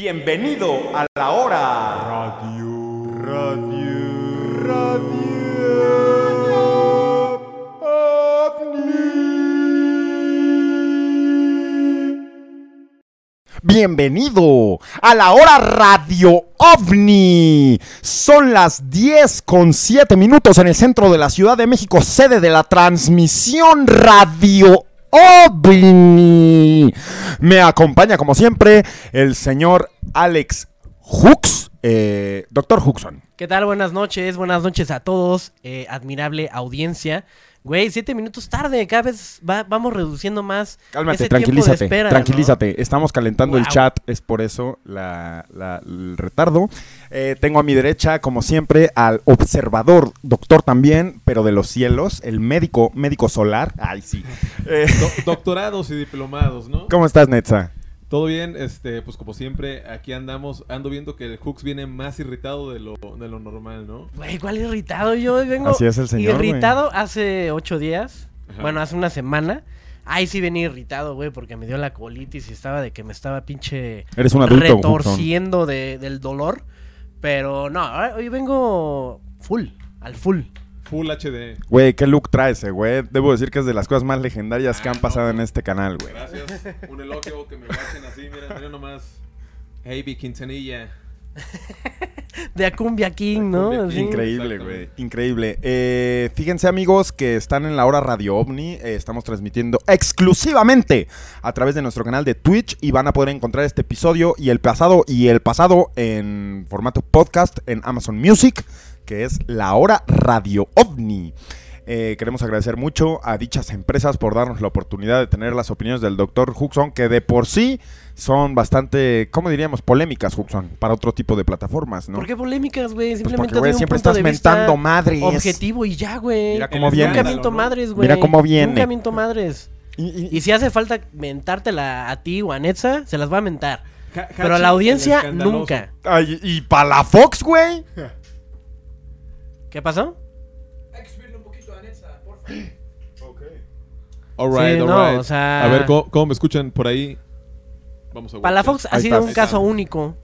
Bienvenido a la hora radio. Radio. Radio. OVNI. Bienvenido a la hora radio OVNI. Son las 10 con 7 minutos en el centro de la Ciudad de México, sede de la transmisión radio OVNI. Me acompaña, como siempre, el señor Alex Hooks, eh, doctor Hookson. ¿Qué tal? Buenas noches, buenas noches a todos, eh, admirable audiencia. Güey, siete minutos tarde, cada vez va- vamos reduciendo más Cálmate, ese tiempo de tranquilízate, espera, tranquilízate. Estamos calentando el chat, es por eso la- la- el retardo. Eh, tengo a mi derecha, como siempre, al observador, doctor también, pero de los cielos, el médico, médico solar. Ay, sí. Eh, Do- doctorados y diplomados, ¿no? ¿Cómo estás, Netza? Todo bien, este, pues como siempre, aquí andamos, ando viendo que el Hooks viene más irritado de lo, de lo normal, ¿no? Güey, ¿cuál irritado? Yo vengo Así es el señor, güey. irritado hace ocho días, Ajá. bueno, hace una semana. Ahí sí venía irritado, güey, porque me dio la colitis y estaba de que me estaba pinche Eres un adulto, Hookson. retorciendo de- del dolor. Pero no, ahora- hoy vengo full, al full. Full HD. Güey, ¿qué look traes, eh, güey? Debo decir que es de las cosas más legendarias que Ah, han no, pasado en este canal, güey. Gracias. Un elogio que me bachen así, miren, miren nomás. Hey, Quintanilla. De Acumbia King, ¿no? Acumbia Así. King. Increíble, güey. Increíble. Eh, fíjense, amigos, que están en la hora Radio OVNI. Eh, estamos transmitiendo exclusivamente a través de nuestro canal de Twitch y van a poder encontrar este episodio y el pasado y el pasado en formato podcast en Amazon Music, que es la hora Radio OVNI. Eh, queremos agradecer mucho a dichas empresas por darnos la oportunidad de tener las opiniones del doctor Huxon, que de por sí son bastante, ¿cómo diríamos? Polémicas, Huxon, para otro tipo de plataformas, ¿no? ¿Por qué polémicas, güey? Pues Simplemente porque, siempre punto estás de vista mentando madres. Objetivo y ya, güey. Mira cómo Nunca viene. escándalo, miento madres, güey. Mira cómo viene. Nunca miento madres. Y- y- Y si hace falta mentártela a ti o a Netza, se las va a mentar. Pero a la audiencia, nunca. Ay, y para la Fox, güey. ¿Qué pasó? Alright, Sí, no, alright. o sea- A ver, ¿cómo, cómo me escuchan por ahí? Vamos a Palafox ha sido un caso único.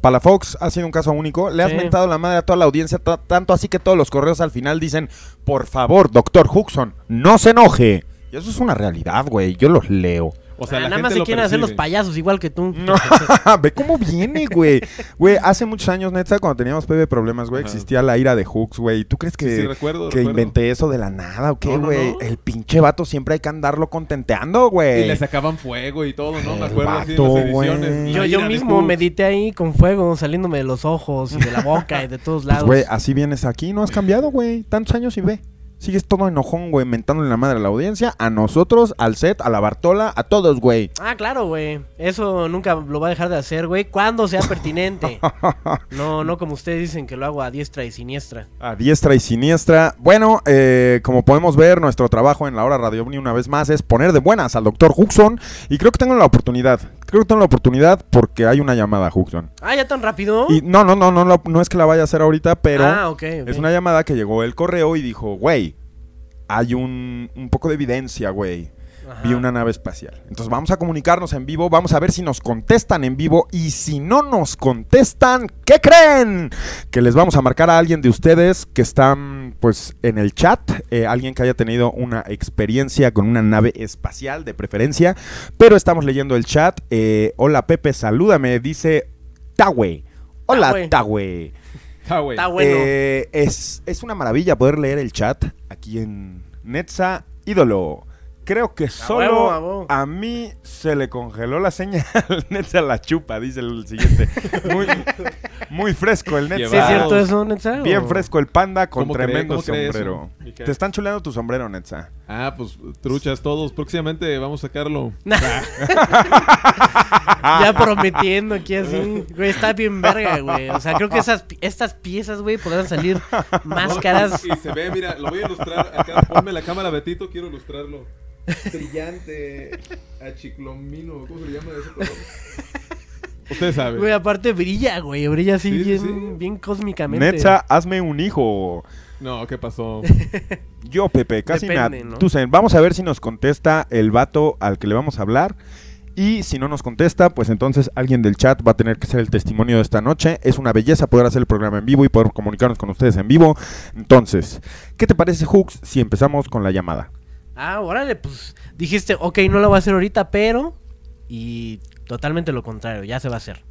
Para la Fox ha sido un caso único. Le has Sí. mentado la madre a toda la audiencia, ta- tanto así que todos los correos al final dicen, por favor, doctor Huxon, no se enoje. Y eso es una realidad, güey. Yo los leo. O sea, Ah, la nada gente más se lo quieren hacer los payasos igual que tú. No, ve cómo viene, güey. Güey, hace muchos años, neta, cuando teníamos PB problemas, güey, Ajá. existía la ira de Hooks, güey. ¿Tú crees que, Sí, sí, recuerdo, que recuerdo. inventé eso de la nada o qué, No, no, güey? no. El pinche vato siempre hay que andarlo contenteando, güey. Y le sacaban fuego y todo, ¿no? Me El acuerdo así en vato, las ediciones. güey. Yo, yo mismo medité ahí con fuego saliéndome de los ojos y de la boca y de todos Pues, lados. güey, así vienes aquí, no has cambiado, güey. Tantos años y ve. Sigues todo enojón, güey, mentándole la madre a la audiencia, a nosotros, al set, a la Bartola, a todos, güey. Ah, claro, güey. Eso nunca lo va a dejar de hacer, güey. Cuando sea pertinente. No, no como ustedes dicen que lo hago a diestra y siniestra. A diestra y siniestra. Bueno, eh, como podemos ver, nuestro trabajo en la hora Radio Omni una vez más es poner de buenas al doctor Huxon. Y creo que tengo la oportunidad. Creo que tengo la oportunidad porque hay una llamada, Huxon. Ah, ya tan rápido. Y no, no, no, no, no, no es que la vaya a hacer ahorita, pero Ah, ok, ok. es una llamada que llegó el correo y dijo, güey, hay un, un poco de evidencia, güey. Ajá. Vi una nave espacial. Entonces vamos a comunicarnos en vivo, vamos a ver si nos contestan en vivo y si no nos contestan, ¿qué creen? Que les vamos a marcar a alguien de ustedes que están pues en el chat, eh, alguien que haya tenido una experiencia con una nave espacial de preferencia, pero estamos leyendo el chat. Eh, hola Pepe, salúdame, dice Tawe. Hola Tawe. Tawe. Eh, es, es una maravilla poder leer el chat aquí en Netza Ídolo. Creo que solo huevo, a huevo. a mí se le congeló la señal. Netza la chupa, dice el siguiente. Muy, muy fresco el Netza. ¿Sí es cierto eso, Netza? Bien o- fresco el panda con tremendo sombrero. Te están chuleando tu sombrero, Netza. Ah, pues truchas todos. Próximamente vamos a sacarlo. Ya prometiendo aquí así. Güey, está bien verga, güey. O sea, creo que esas, estas piezas, güey, podrán salir más caras. Y se ve, mira, lo voy a ilustrar acá. Ponme la cámara, Betito, quiero ilustrarlo. Brillante, achiclomino, ¿cómo se llama ese color? Ustedes saben. Güey, aparte brilla, güey. Brilla así Sí, sí, bien, sí. bien cósmicamente. Netza, hazme un hijo. No, ¿qué pasó? Yo, Pepe, casi me ¿no? Vamos a ver si nos contesta el vato al que le vamos a hablar. Y si no nos contesta, pues entonces alguien del chat va a tener que ser el testimonio de esta noche. Es una belleza poder hacer el programa en vivo y poder comunicarnos con ustedes en vivo. Entonces, ¿qué te parece, Hooks, si empezamos con la llamada? Ah, órale, pues dijiste, ok, no lo voy a hacer ahorita, pero... Y totalmente lo contrario, ya se va a hacer.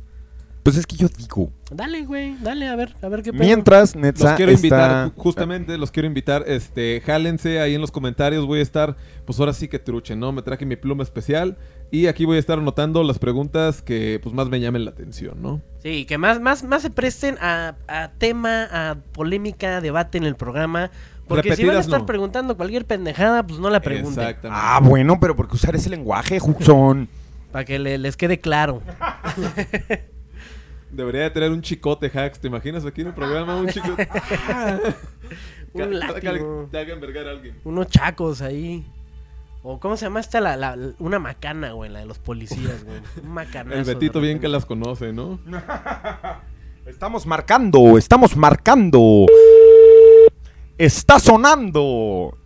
Pues es que yo digo, Dale, güey, dale, a ver, a ver qué pedo. mientras Los Netza quiero invitar, está... ju- justamente los quiero invitar, este, jálense ahí en los comentarios, voy a estar, pues ahora sí que truche, ¿no? Me traje mi pluma especial y aquí voy a estar anotando las preguntas que pues más me llamen la atención, ¿no? Sí, que más, más, más se presten a, a tema, a polémica, debate en el programa. Porque si van a estar no. preguntando cualquier pendejada, pues no la pregunten. Exactamente. Ah, bueno, pero ¿por qué usar ese lenguaje, Huxon? Para que le- les quede claro. Debería de tener un chicote hacks, ¿te imaginas aquí en el programa un chicote? Un látigo. te a alguien. Unos chacos ahí. O ¿cómo se llama esta? La, la- una macana, güey, la de los policías, güey. Un macanazo El Betito bien que las conoce, ¿no? Estamos marcando, estamos marcando. Está sonando.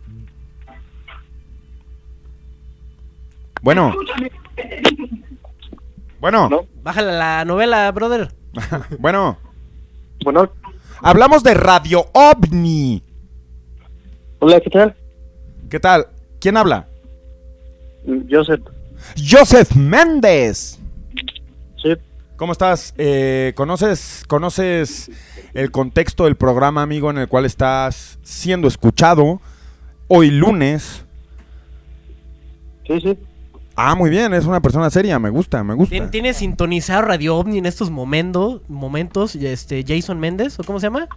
Bueno. Bueno, ¿No? Bájale la novela, brother. bueno. Bueno, Hablamos de Radio OVNI. hola, ¿qué tal? ¿Qué tal? ¿Quién habla? Joseph. Joseph Méndez. Sí, ¿Cómo estás? Eh, ¿conoces, ¿Conoces el contexto del programa, amigo, en el cual estás siendo escuchado hoy lunes? sí, sí. Ah, muy bien, es una persona seria, me gusta, me gusta. ¿Tien- ¿Tiene sintonizado Radio OVNI en estos momentos, momentos este, Jason Méndez? ¿O cómo se llama?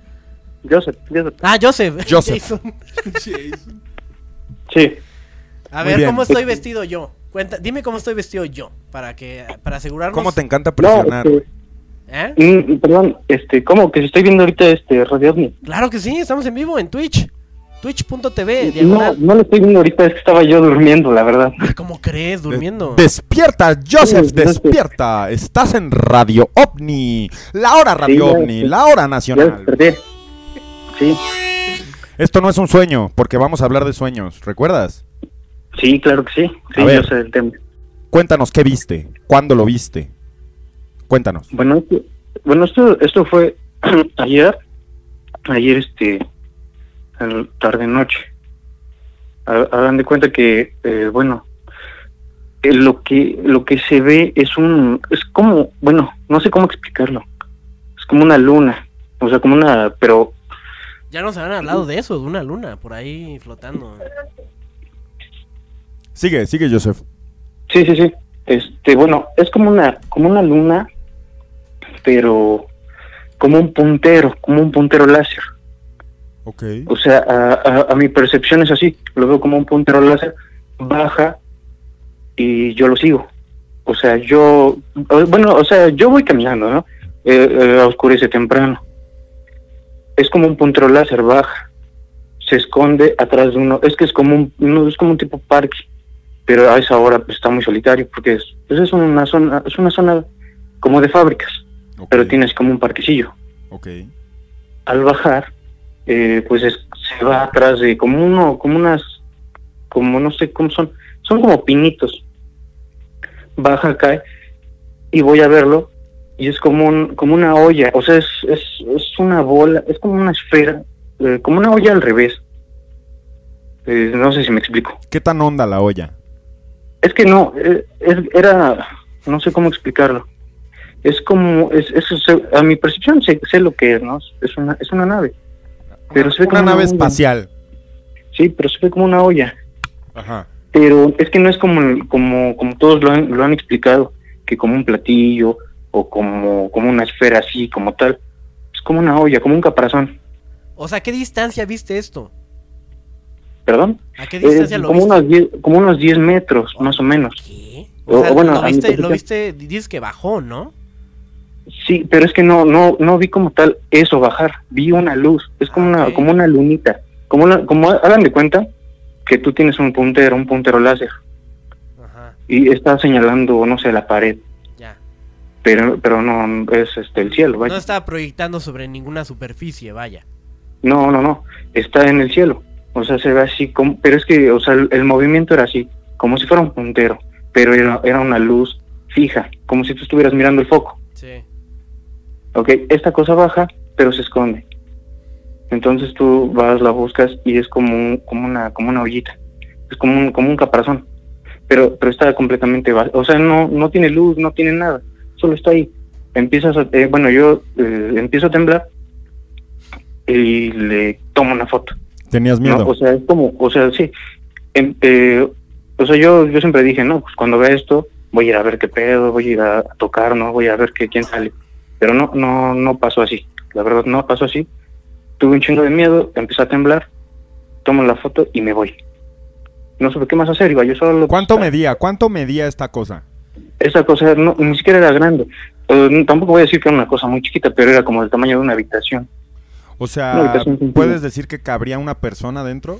Joseph, Joseph. Ah, Joseph. Joseph. Jason. Jason. Sí. A Muy ver, bien. ¿cómo estoy vestido yo? Cuenta, dime cómo estoy vestido yo, para que, para asegurarnos. ¿Cómo te encanta No, presionar? este, ¿Eh? mm, perdón, este, ¿cómo? Que si estoy viendo ahorita este Radio OVNI. Claro que sí, estamos en vivo en Twitch. Twitch.tv, No, no lo estoy viendo ahorita, es que estaba yo durmiendo, la verdad. Ah, ¿Cómo crees? Durmiendo. Despierta, Joseph, despierta. Estás en Radio OVNI. La hora Radio Sí, ya OVNI, la hora nacional. Sí, Esto no es un sueño, porque vamos a hablar de sueños, ¿recuerdas? Sí, claro que sí. Sí, A ver. yo sé el tema. Cuéntanos qué viste, cuándo lo viste. Cuéntanos. Bueno, esto, bueno, esto, esto fue ayer, ayer este, tarde noche. Ha- Hagan de cuenta que, eh, bueno, eh, lo que lo que se ve es un, es como, bueno, no sé cómo explicarlo. Es como una luna, o sea, como una, pero Ya nos habían hablado de eso, de una luna por ahí flotando. Sigue, sigue, Joseph. sí, sí, sí. Este, bueno, es como una, como una luna, pero como un puntero, como un puntero láser. Ok. O sea, a, a- a mi percepción es así. Lo veo como un puntero láser, baja y yo lo sigo. O sea, yo, bueno, o sea, yo voy caminando, ¿no? Eh, eh, oscurece temprano. Es como un puntero láser, baja, se esconde atrás de uno. Es que es como un, no, es como un tipo parque, pero a esa hora pues, está muy solitario porque es, pues, es una zona, es una zona como de fábricas, pero tienes como un parquecillo al bajar, eh, pues es- se va atrás de como uno, como unas, como no sé cómo son, son como pinitos. Baja, cae y voy a verlo y es como un, como una olla, o sea, es, es, es una bola, es como una esfera, eh, como una olla al revés. Eh, no sé si me explico. ¿Qué tan honda la olla? Es que no, eh, es, era, no sé cómo explicarlo. Es como, es, es- es- a mi percepción sé, sé lo que es, ¿no? Es una, es una nave. Pero se ve una como nave una espacial. Sí, pero se ve como una olla. Ajá. Pero es que no es como, como, como todos lo han, lo han explicado, que como un platillo o como, como una esfera así, como tal. Es como una olla, como un caparazón. O sea, ¿a qué distancia viste esto? ¿Perdón? ¿A qué Eh, distancia lo como, viste? unos 10, como unos 10 metros, más o menos. ¿Qué? O- O sea, bueno, lo, viste, lo viste, dices que bajó, ¿no? Sí, pero es que no, no, no vi como tal eso bajar. Vi una luz. Es como Ah, una, como una lunita. Como una, como hagan de cuenta que tú tienes un puntero, un puntero láser Ajá, y está señalando, no sé, la pared. ya. Pero, pero no es este el cielo, vaya. No estaba proyectando sobre ninguna superficie, vaya. No, no, no, está en el cielo. O sea, se ve así como, pero es que, o sea, el, el movimiento era así, como si fuera un puntero, pero era, era una luz fija, como si tú estuvieras mirando el foco. Sí. Ok, esta cosa baja, pero se esconde. Entonces tú vas, la buscas y es como, un- como, una, como una ollita. Es como un, como un caparazón. Pero, pero está completamente va- O sea, no, no tiene luz, no tiene nada. Solo está ahí. Empiezas a, eh, bueno, yo eh, empiezo a temblar y le tomo una foto. Tenías ¿no? miedo. O sea, es como, o sea, sí. Em- eh, o sea, yo, yo siempre dije, no, pues cuando vea esto, voy a ir a ver qué pedo, voy a ir a, tocar, ¿no? Voy a ver qué, quién sale. Pero no, no, no pasó así. La verdad, no pasó así. Tuve un chingo de miedo, empecé a temblar, tomo la foto y me voy. No supe qué más hacer, iba yo solo. ¿Cuánto pues, medía? ¿Cuánto medía esta cosa? Esa cosa no, ni siquiera era grande. No, tampoco voy a decir que era una cosa muy chiquita, pero era como del tamaño de una habitación. O sea. ¿puedes decir que cabría una persona dentro?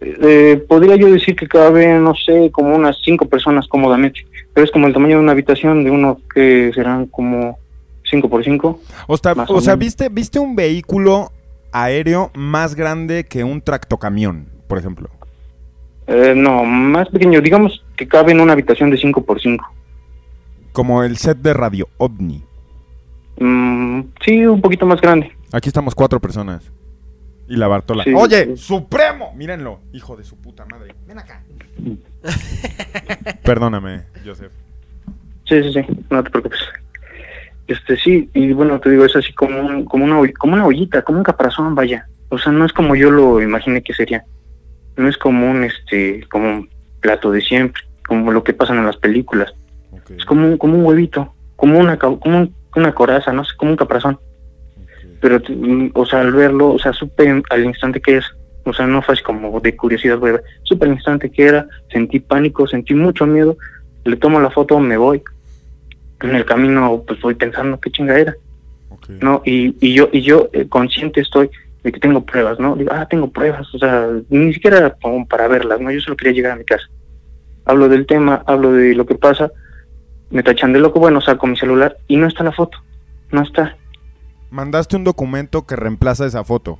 Eh, podría yo decir que cabe, no sé, como unas cinco personas cómodamente, pero es como el tamaño de una habitación de uno que serán como cinco por cinco. O sea, o. ¿viste, ¿viste un vehículo aéreo más grande que un tractocamión, por ejemplo? Eh, no, más pequeño, digamos que cabe en una habitación de cinco por cinco. Como el set de Radio OVNI. Mm, sí, un poquito más grande. Aquí estamos cuatro personas. Y la Bartola. Sí. Oye, Supremo. Mírenlo, hijo de su puta madre. Ven acá. Perdóname, Joseph. Sí, sí, sí, no te preocupes. Este sí, y bueno, te digo, es así como, un, como, una, oll- como una ollita, como un caparazón, vaya. O sea, no es como yo lo imaginé que sería. No es como un, este, como un plato de siempre, como lo que pasan en las películas. Es como un, como un huevito, como una, como un- una coraza, no sé, como un caparazón. Pero, mm, o sea, al verlo, o sea, supe al instante que es. O sea, no fue así como de curiosidad, ver. Supe al instante que era, sentí pánico, sentí mucho miedo. Le tomo la foto, me voy. En el camino, pues voy pensando qué chinga era. ¿no? Y, y yo, y yo eh, consciente estoy de que tengo pruebas, ¿no? Digo, ah, tengo pruebas, o sea, ni siquiera como para verlas, ¿no? Yo solo quería llegar a mi casa. Hablo del tema, hablo de lo que pasa, me tachan de loco, bueno, saco mi celular y no está la foto, no está. Mandaste un documento que reemplaza esa foto.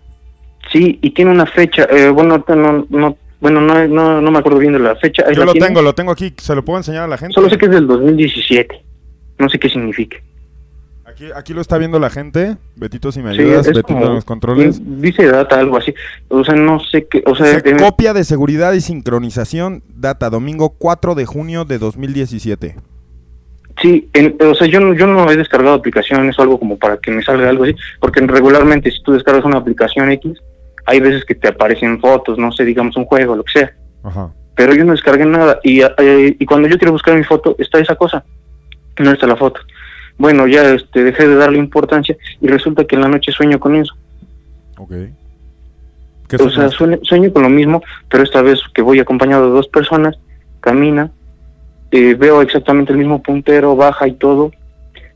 Sí, y tiene una fecha, eh, bueno, no, no, bueno, no, no, no me acuerdo bien de la fecha. Yo la lo tiene. tengo, lo tengo aquí. ¿Se lo puedo enseñar a la gente? Solo sé que es del 2017, no sé qué significa. Aquí, aquí lo está viendo la gente. Betito, si me Sí, ayudas. es Betito como- en los controles. Dice data, algo así. O sea, no sé qué, o sea, eh, copia de seguridad y sincronización. Data domingo 4 de junio de 2017. Sí, en- o sea, yo no, yo no he descargado aplicaciones o algo como para que me salga algo así, porque regularmente si tú descargas una aplicación X, hay veces que te aparecen fotos, no sé, digamos un juego, lo que sea, Ajá. pero yo no descargué nada y, eh, y cuando yo quiero buscar mi foto está esa cosa, no está la foto. Bueno, ya este, dejé de darle importancia y resulta que en la noche sueño con eso. Ok. ¿Qué O sea, sueño, sueño con lo mismo, pero esta vez que voy acompañado de dos personas, camina, eh, veo exactamente el mismo puntero, baja y todo,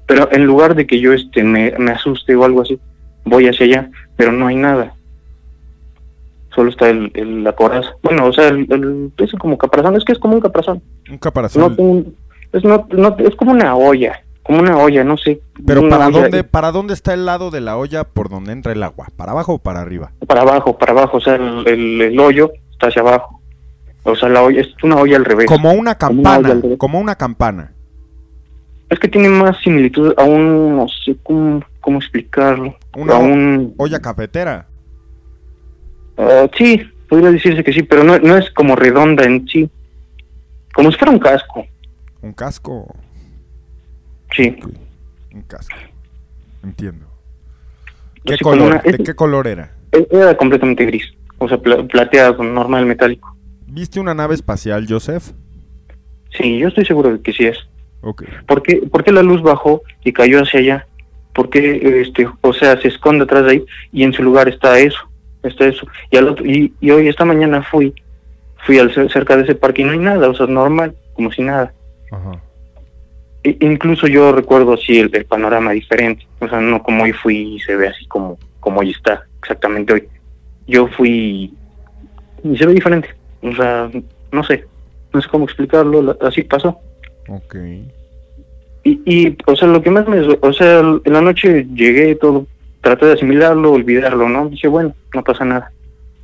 pero en lugar de que yo este me, me asuste o algo así, voy hacia allá, pero no hay nada. Solo está el, el- la coraza. Bueno, o sea, el, el- es como caparazón, es que es como un caparazón. Un caparazón. No, un- es, no, no- es como una olla, como una olla, no sé. Pero ¿para olla- dónde, ¿para dónde está el lado de la olla por donde entra el agua? ¿Para abajo o para arriba? para abajo, para abajo, o sea, el, el- el hoyo está hacia abajo. O sea, la olla es una olla al revés. Como una Como una campana. Como una campana. Es que tiene más similitud a un, no sé cómo, cómo explicarlo. Una a un, Olla cafetera. ah, sí, podría decirse que sí, pero no, no es como redonda en sí. Como si fuera un casco, Un casco. sí. Un casco. Entiendo. ¿Qué Así color? una- ¿De es- qué color era? e- Era completamente gris, o sea, pla- plateado, normal, metálico. ¿Viste una nave espacial, Joseph? Sí, yo estoy seguro de que sí es. ¿Por qué, por qué la luz bajó y cayó hacia allá? ¿Por qué, este, o sea, se esconde atrás de ahí y en su lugar está eso? Está eso. Y, al otro, y, y hoy, esta mañana fui, fui al cer- cerca de ese parque y no hay nada, o sea, normal, como si nada. Ajá. I- incluso yo recuerdo así el, el panorama diferente, o sea, no como hoy fui y se ve así como, como hoy está, exactamente hoy. Yo fui y se ve diferente, o sea, no sé, no sé cómo explicarlo, así pasó. Ok. Y, y, o sea, lo que más me... O sea, en la noche llegué todo, traté de asimilarlo, olvidarlo, ¿no? Dije, bueno, no pasa nada.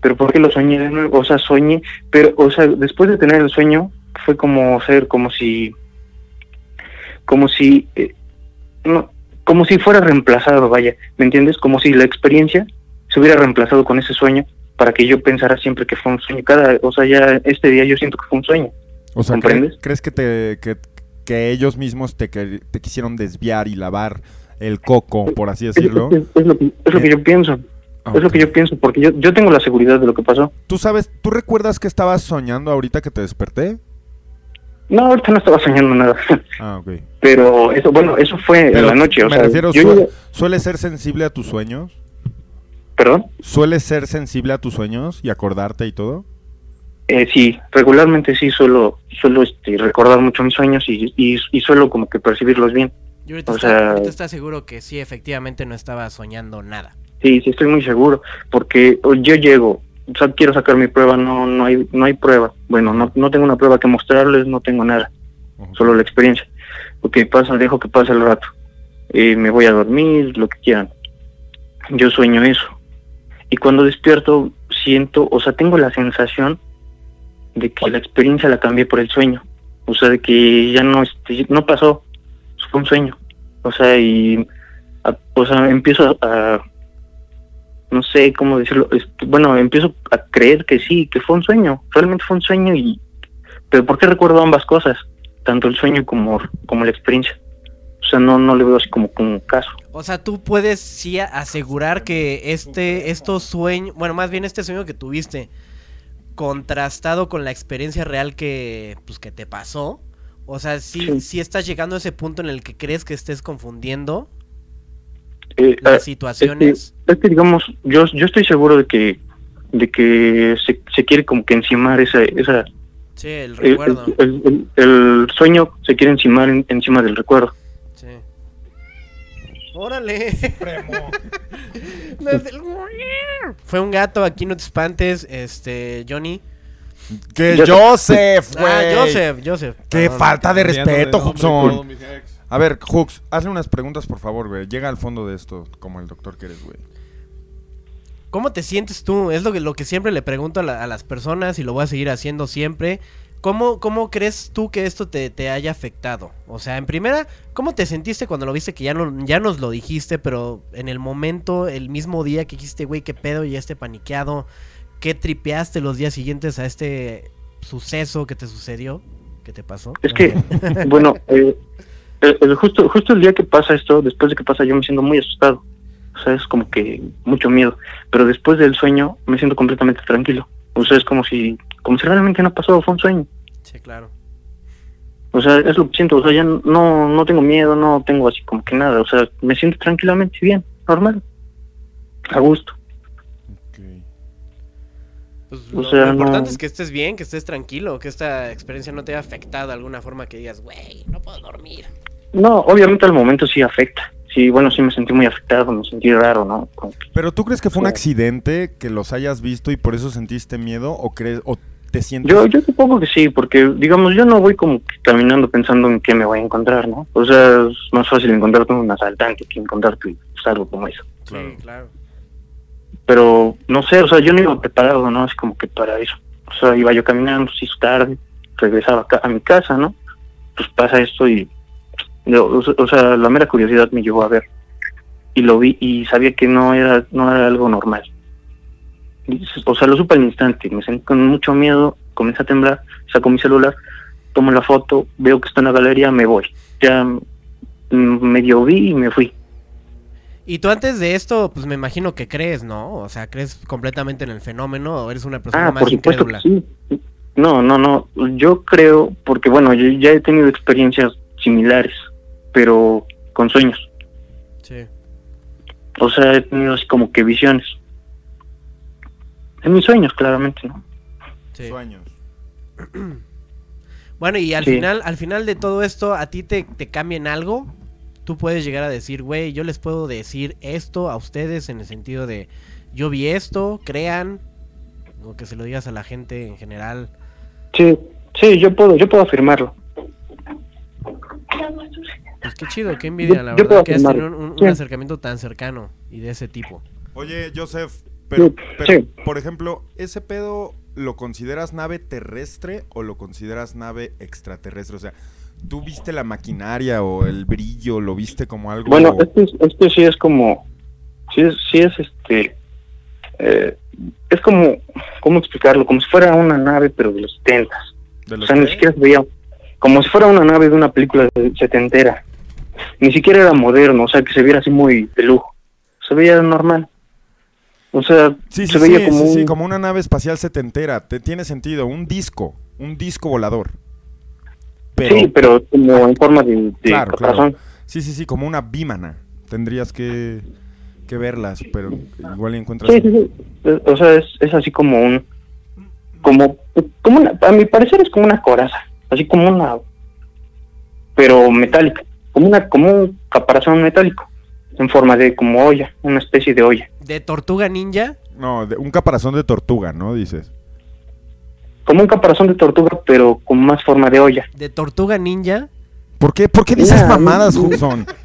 Pero ¿por qué lo soñé de nuevo? O sea, soñé, pero, o sea, después de tener el sueño, fue como ser, como si, como si, eh, no, como si fuera reemplazado, vaya, ¿me entiendes? Como si la experiencia se hubiera reemplazado con ese sueño para que yo pensara siempre que fue un sueño. Cada, o sea, ya este día yo siento que fue un sueño. O sea, ¿cre- ¿Comprendes? ¿crees que, te, que, que ellos mismos te, que- te quisieron desviar y lavar el coco, por así decirlo? es- es lo, que, es lo que yo pienso, es lo que yo pienso, porque yo, yo tengo la seguridad de lo que pasó. ¿Tú sabes, tú recuerdas que estabas soñando ahorita que te desperté? No, ahorita no estaba soñando nada, Ah, ok. pero eso, bueno, eso fue Pero en la noche, o me sea, refiero, yo sue- llegué- ¿sueles ser sensible a tus sueños? Perdón. ¿Sueles ser sensible a tus sueños y acordarte y todo? Eh, sí, regularmente sí suelo, suelo este, recordar mucho mis sueños y, y, y suelo como que percibirlos bien. Yo ahorita, O está, sea- ahorita está seguro que sí, efectivamente no estaba soñando nada. Sí, sí estoy muy seguro, porque o, yo llego, o sea, quiero sacar mi prueba, no, no hay, no hay prueba. Bueno, no, no tengo una prueba que mostrarles, no tengo nada, solo la experiencia. Ok, pasa, dejo que pase el rato. Eh, me voy a dormir, lo que quieran. Yo sueño eso. Y cuando despierto, siento, o sea, tengo la sensación de que la experiencia la cambié por el sueño. O sea, de que ya no, este, no pasó, fue un sueño. O sea, y, a- o sea, empiezo a, no sé cómo decirlo, este, bueno, empiezo a creer que sí, que fue un sueño, realmente fue un sueño y, pero ¿por qué recuerdo ambas cosas? Tanto el sueño como, como la experiencia. O sea, no, no le veo así como, como un caso. O sea, tú puedes sí asegurar que este, estos sueños, bueno, más bien este sueño que tuviste, contrastado con la experiencia real que, pues, que te pasó. O sea, sí, Sí. sí estás llegando a ese punto en el que crees que estés confundiendo Eh, las ah, situaciones. Es que digamos, yo, yo estoy seguro de que de que se, se quiere como que encimar esa, esa Sí, el el, el- el- el sueño se quiere encimar en- encima del recuerdo. Órale. Fue un gato, aquí no te espantes, este, Johnny. ¡Que Joseph. Joseph, güey! Ah, Joseph, Joseph. ¡Qué perdón. falta de respeto, Huxon! A ver, Hux, hazle unas preguntas, por favor, güey. Llega al fondo de esto, como el doctor que eres, güey. ¿Cómo te sientes tú? Es lo que, lo que siempre le pregunto a, la- a las personas y lo voy a seguir haciendo siempre. ¿Cómo, cómo crees tú que esto te, te haya afectado? O sea, en primera, ¿cómo te sentiste cuando lo viste? Que ya, no, ya nos lo dijiste, pero en el momento, el mismo día que dijiste, güey, qué pedo, ya esté paniqueado. ¿Qué tripeaste los días siguientes a este suceso que te sucedió? ¿Qué te pasó? Es que, bueno, eh, el- el justo, justo el día que pasa esto, después de que pasa, yo me siento muy asustado. O sea, es como que mucho miedo. Pero después del sueño me siento completamente tranquilo. O sea, es como si, como si realmente no pasó, fue un sueño. Sí, claro. O sea, es lo que siento. O sea, ya no, no tengo miedo, no tengo así como que nada. O sea, me siento tranquilamente bien, normal, a gusto. Pues O lo, sea, lo importante no- es que estés bien, que estés tranquilo, que esta experiencia no te haya afectado de alguna forma que digas, güey, no puedo dormir. No, obviamente al momento sí afecta. Sí, bueno, sí me sentí muy afectado, me sentí raro, ¿no? Como que- ¿Pero tú crees que fue un accidente que los hayas visto y por eso sentiste miedo? ¿O crees, o te sientes... Yo, yo supongo que sí, porque, digamos, yo no voy como que caminando pensando en qué me voy a encontrar, ¿no? O sea, es más fácil encontrarte un asaltante que encontrarte algo como eso. Claro. Claro. Pero, no sé, o sea, yo no iba preparado, ¿no? Es como que para eso. O sea, iba yo caminando, si es tarde, regresaba a mi casa, ¿no? Pues pasa esto y, o sea- o sea, la mera curiosidad me llevó a ver. Y lo vi y sabía que no era, no era algo normal. O sea, lo supe al instante, me sentí con mucho miedo, comencé a temblar, saco mi celular, tomo la foto, veo que está en la galería, me voy. Ya mm, medio vi y me fui. Y tú antes de esto, pues me imagino que crees, ¿no? O sea, ¿crees completamente en el fenómeno o eres una persona Ah, más por supuesto incrédula? que sí. No, no, no. Yo creo, porque bueno, yo ya he tenido experiencias similares, pero con sueños. Sí. O sea, he tenido así como que visiones. En mis sueños, claramente, ¿no? sí. Sueños. Bueno, y al Sí. final, al final de todo esto, ¿a ti te, te cambian algo? Tú puedes llegar a decir, güey, yo les puedo decir esto a ustedes en el sentido de, yo vi esto, crean, o que se lo digas a la gente en general. Sí, sí, yo puedo, yo puedo afirmarlo. Pues qué chido, qué envidia, Yo- la yo verdad, puedo que has tenido un, un Sí. acercamiento tan cercano y de ese tipo. Oye, Joseph, pero, Sí, pero, sí. por ejemplo, ese pedo ¿lo consideras nave terrestre o lo consideras nave extraterrestre? O sea, ¿tú viste la maquinaria o el brillo? ¿Lo viste como algo...? Bueno, este, es- este sí es como, sí es, sí es este, eh, es como, ¿cómo explicarlo? Como si fuera una nave, pero de los 70. de O sea, ni siquiera se veía como si fuera una nave de una película setentera. Ni siquiera era moderno, o sea, que se viera así muy de lujo. Se veía normal. O sea, Sí, sí, se veía sí, como sí, sí, un- como una nave espacial setentera. Te, tiene sentido, un disco, un disco volador. Pero, Sí, pero como en forma de, de Claro, caparazón. claro. sí, sí, sí, como una bímana. Tendrías que, que verlas, pero igual encuentras... Sí, sí, sí. O sea, es, es así como un... Como, como una- a mi parecer es como una coraza. Así como una... Pero metálica. Como una como un caparazón metálico. En forma de como olla. Una especie de olla. De tortuga ninja. No, de- un caparazón de tortuga, ¿no? Dices. Como un caparazón de tortuga, pero con más forma de olla. De tortuga ninja. ¿Por qué, ¿Por qué dices mamadas, no. Hudson?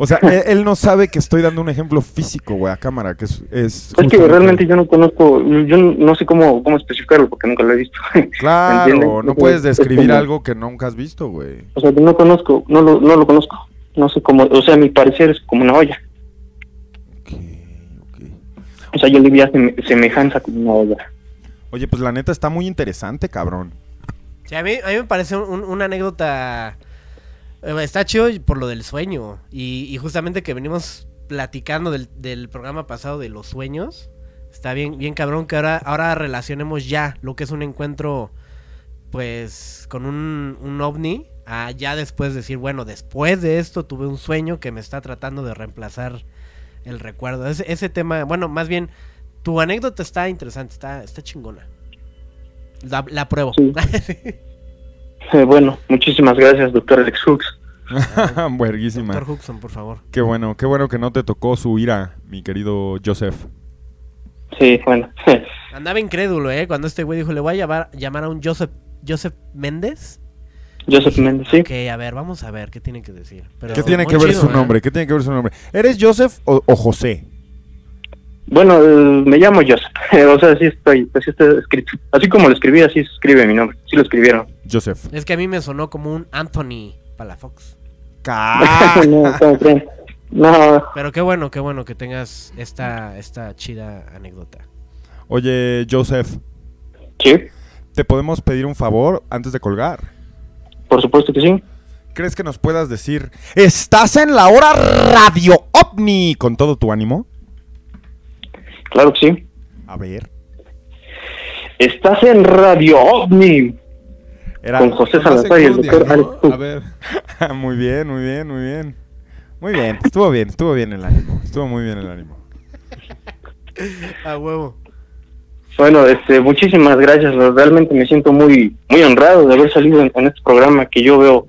O sea, él, él no sabe que estoy dando un ejemplo físico, güey, a cámara, que es... Es, Es que realmente yo no conozco, yo no sé cómo, cómo especificarlo porque nunca lo he visto. Claro, no Es- puedes es describir como- algo que nunca has visto, güey. O sea, que no conozco, no lo, no lo conozco. No sé cómo, o sea, a mi parecer es como una olla. Ok, ok. O sea, yo le vi a semejanza con una olla. Oye, pues la neta está muy interesante, cabrón. Sí, a, mí, a mí me parece un- una anécdota. Eh, Está chido por lo del sueño. Y, y justamente que venimos platicando del, del programa pasado de los sueños. Está bien, bien cabrón que ahora, ahora relacionemos ya lo que es un encuentro, pues, con un, un ovni. A ya después decir, bueno, después de esto tuve un sueño que me está tratando de reemplazar el recuerdo. Ese, ese tema, bueno, más bien, tu anécdota está interesante, está, está chingona. La, la pruebo. Sí. Eh, bueno, muchísimas gracias, doctor Alex Hooks. Buerguísima. Doctor Huxon, por favor. Qué bueno, qué bueno que no te tocó su ira, mi querido Joseph. Sí, bueno. Andaba incrédulo, ¿eh? Cuando este güey dijo, le voy a llamar, llamar a un Joseph, Joseph Méndez. Joseph Méndez, sí. Ok, a ver, vamos a ver qué tiene que decir. Pero ¿Qué tiene que ver chido, su ¿eh? nombre? ¿Qué tiene que ver su nombre? ¿Eres Joseph o, o José? Bueno, me llamo Joseph. o sea, así estoy, así está escrito. Así como lo escribí, así se escribe mi nombre. Sí lo escribieron. Joseph. Es que a mí me sonó como un Anthony Palafox. No, ¿cómo creen? No, Pero qué bueno, qué bueno que tengas esta, esta chida anécdota. Oye, Joseph, sí, ¿te podemos pedir un favor antes de colgar? por supuesto que sí. ¿Crees que nos puedas decir, estás en la hora Radio OVNI con todo tu ánimo? Claro que sí. A ver. Estás en Radio OVNI Era... con José Salazar y el doctor ¿no? Alex Hooks. A ver, muy bien, muy bien, muy bien. Muy bien, estuvo bien, estuvo bien el ánimo. Estuvo muy bien el ánimo. A huevo. Bueno, este, muchísimas gracias. Realmente me siento muy, muy honrado de haber salido en, en este programa que yo veo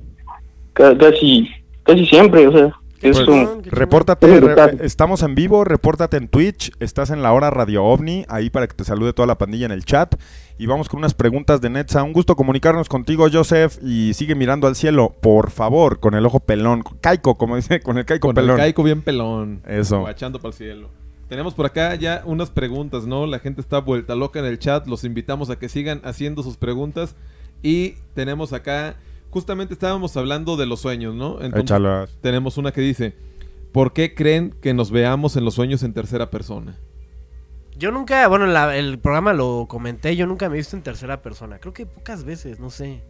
ca- casi, casi siempre. O sea, Pues, un, Repórtate, re- estamos en vivo, repórtate en Twitch, estás en la hora Radio OVNI, ahí para que te salude toda la pandilla en el chat. Y vamos con unas preguntas de Netza. Un gusto comunicarnos contigo, Joseph, y sigue mirando al cielo, por favor, con el ojo pelón. Caico, como dice, con el caico con pelón. el caico bien pelón. Eso. Guachando para el cielo. Tenemos por acá ya unas preguntas, ¿no? La gente está vuelta loca en el chat. Los invitamos a que sigan haciendo sus preguntas. Y tenemos acá, justamente estábamos hablando de los sueños, ¿no? Entonces, Échalas. tenemos una que dice, ¿por qué creen que nos veamos en los sueños en tercera persona? Yo nunca, bueno, la- el programa lo comenté, yo nunca me he visto en tercera persona. Creo que pocas veces, no sé.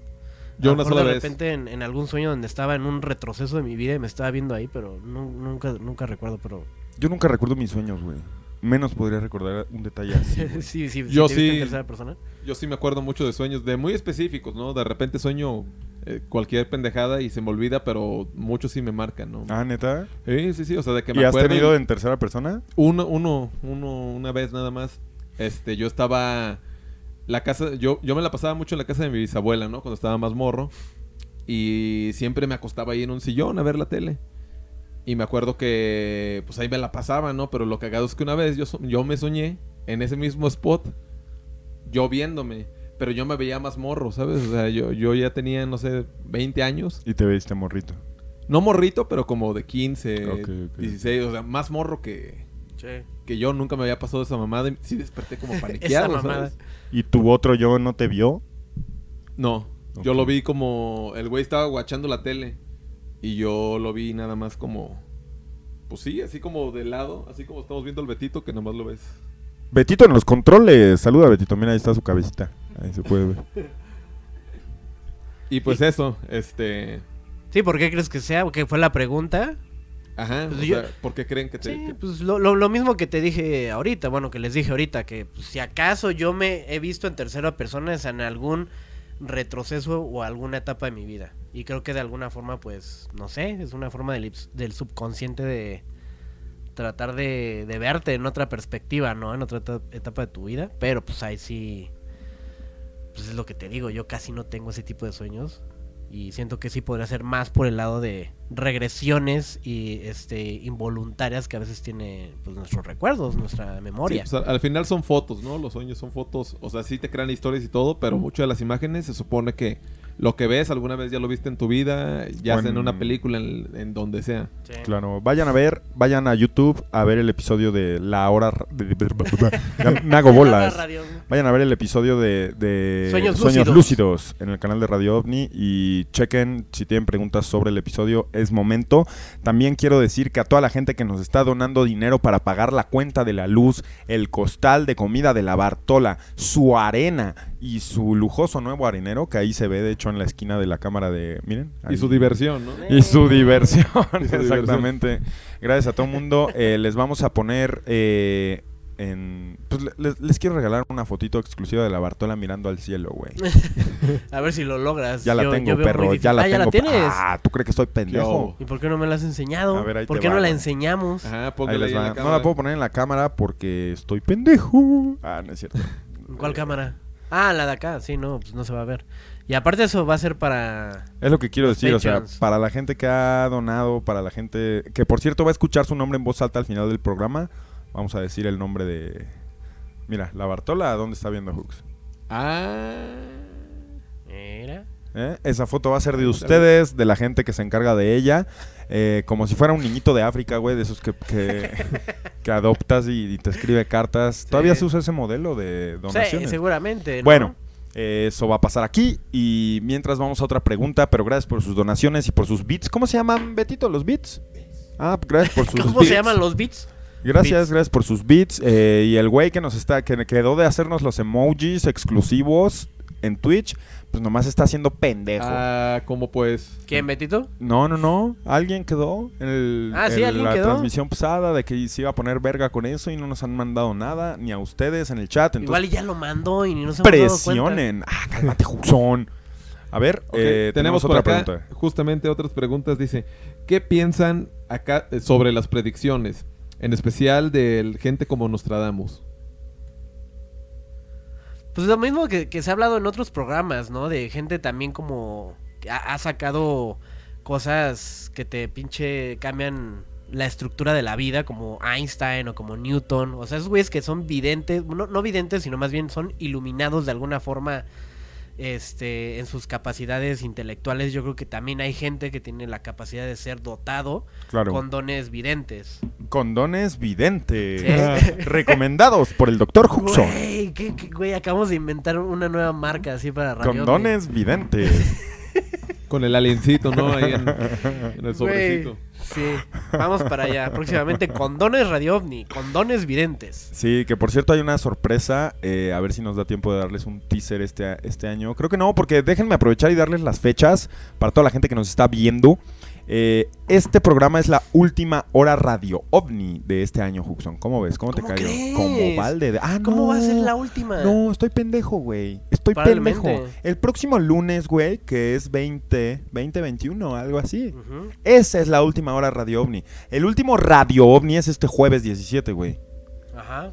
Yo una sola de vez. repente en, en algún sueño donde estaba en un retroceso de mi vida y me estaba viendo ahí, pero nu- nunca, nunca recuerdo, pero... Yo nunca recuerdo mis sueños, güey. Menos podría recordar un detalle así. sí, sí, Yo sí. en tercera persona. Yo sí me acuerdo mucho de sueños, de muy específicos, ¿no? De repente sueño eh, cualquier pendejada y se me olvida, pero muchos sí me marcan, ¿no? ah, neta. Sí, sí, sí, o sea, de que me ¿Y has tenido en tercera persona? Uno, uno, uno, una vez nada más. Este, yo estaba. La casa, yo, yo me la pasaba mucho en la casa de mi bisabuela, ¿no? Cuando estaba más morro. Y siempre me acostaba ahí en un sillón a ver la tele. Y me acuerdo que, pues ahí me la pasaba, ¿no? Pero lo cagado es que una vez yo, yo me soñé en ese mismo spot, yo viéndome. Pero yo me veía más morro, ¿sabes? O sea, yo, yo ya tenía, no sé, 20 años. Y te viste morrito. No morrito, pero como de 15, Ok, ok. 16, o sea, más morro que. Que yo nunca me había pasado esa mamada sí desperté como paniqueado, Esa mamada. ¿sabes? ¿Y tu otro yo no te vio? No, yo lo vi como... El güey estaba guachando la tele y yo lo vi nada más como... Pues sí, así como de lado, así como estamos viendo al Betito, que nomás lo ves. Betito en los controles. Saluda, Betito. Mira, ahí está su cabecita. Ahí se puede ver. Y pues eso, este... Sí, ¿por qué crees que sea? Porque fue la pregunta. Ajá, Pues o yo- sea, ¿por qué creen que te...? Sí, que- pues lo, lo- lo mismo que te dije ahorita, bueno, que les dije ahorita, que pues, si acaso yo me he visto en tercera persona es en algún retroceso o alguna etapa de mi vida. Y creo que de alguna forma, pues, no sé, es una forma del, subconsciente de tratar de, de verte en otra perspectiva, ¿no? En otra eta- etapa de tu vida. Pero pues ahí sí, pues es lo que te digo, yo casi no tengo ese tipo de sueños. Y siento que sí podría ser más por el lado de regresiones y este involuntarias que a veces tiene pues nuestros recuerdos, nuestra Sí, memoria. pues, al final son fotos, ¿no? Los sueños son fotos. O sea, sí te crean historias y todo, pero muchas de las imágenes se supone que lo que ves alguna vez ya lo viste en tu vida, ya sea en Bueno. una película, en, en donde sea. Sí. Claro, vayan a ver, vayan a YouTube a ver el episodio de La Hora... me hago bolas. Radio. Vayan a ver el episodio de, de Sueños lúcidos. lúcidos. en el canal de Radio OVNI y chequen si tienen preguntas sobre el episodio, es momento. También quiero decir que a toda la gente que nos está donando dinero para pagar la cuenta de la luz, el costal de comida de la Bartola, su arena y su lujoso nuevo arenero, que ahí se ve de hecho en la esquina de la cámara de... Miren. Y su diversión, ¿no? Y su diversión, Y su exactamente. Gracias a todo el mundo. Eh, les vamos a poner eh, en... Pues le- les, les quiero regalar una fotito exclusiva de la Bartola mirando al cielo, güey. A ver si lo logras. Ya la tengo, perro. Ya la ah, tengo. ya la tienes. Ah, ¿tú crees que estoy pendejo? ¿Y por qué no me la has enseñado? A ver, ahí ¿Por te qué va, no la enseñamos? Ajá, Ahí les va. la No la puedo poner en la cámara porque estoy pendejo. Ah, no es cierto. ¿En cuál cámara? Ah, la de acá. Sí, no, pues no se va a ver. Y aparte eso va a ser para... Es lo que quiero decir, o sea, para la gente que ha donado, para la gente que por cierto va a escuchar su nombre en voz alta al final del programa, vamos a decir el nombre de... Mira, la Bartola, ¿dónde está viendo Hooks? Ah. Mira. ¿Eh? Esa foto va a ser de ustedes, de la gente que se encarga de ella, eh, como si fuera un niñito de África, güey, de esos que, que, que adoptas y, y te escribe cartas. ¿Todavía se usa ese modelo de Sí, donaciones? seguramente. ¿no? Bueno, eh, eso va a pasar aquí y mientras vamos a otra pregunta, pero gracias por sus donaciones y por sus bits. ¿Cómo se llaman, Betito, los bits? Ah, gracias por sus ¿Cómo bits. se llaman los beats? Gracias, Bits. gracias por sus bits. eh, y el güey que nos está, que quedó de hacernos los emojis exclusivos en Twitch, pues nomás está haciendo pendejo. Ah, ¿cómo pues? ¿Quién, Betito? No, no, no. Alguien quedó en, el- Ah, sí, en alguien la quedó. transmisión pasada de que se iba a poner verga con eso y no nos han mandado nada, ni a ustedes en el chat. Igual Entonces, y ya lo mandó y ni nos hemos dado cuenta. presionen. Ah, cálmate, Juxón. A ver, eh, tenemos tenemos por otra acá pregunta. justamente otras preguntas. Dice, ¿qué piensan acá eh, sobre las predicciones? En especial de gente como Nostradamus. Pues lo mismo que, que se ha hablado en otros programas, ¿no? De gente también como ha, ha sacado cosas que te pinche cambian la estructura de la vida, como Einstein o como Newton. O sea, esos güeyes que son videntes, no, no videntes, sino más bien son iluminados de alguna forma este, en sus capacidades intelectuales. Yo creo que también hay gente que tiene la capacidad de ser dotado Claro. con dones videntes. Condones videntes. Sí. Recomendados por el doctor Juxón. Güey, ¿qué- qué- güey, acabamos de inventar una nueva marca así para Radio. Condones videntes. Con el aliencito, ¿no? Ahí en, en el sobrecito. Sí, vamos para allá. Próximamente condones Radio OVNI, condones videntes. Sí, que por cierto hay una sorpresa. eh, a ver si nos da tiempo de darles un teaser este, este año. Creo que no, porque déjenme aprovechar y darles las fechas para toda la gente que nos está viendo. Eh, este programa es la última hora radio ovni de este año, Huxon. ¿Cómo ves? ¿Cómo, te ¿Cómo cayó? Como balde. de- Ah, ¿Cómo no. va a ser la última? No, estoy pendejo, güey. Estoy Probablemente. pendejo. El próximo lunes, güey, que es 20, 2021, algo así. Esa es la última hora Radio OVNI. El último Radio OVNI es este jueves 17, güey. Ajá.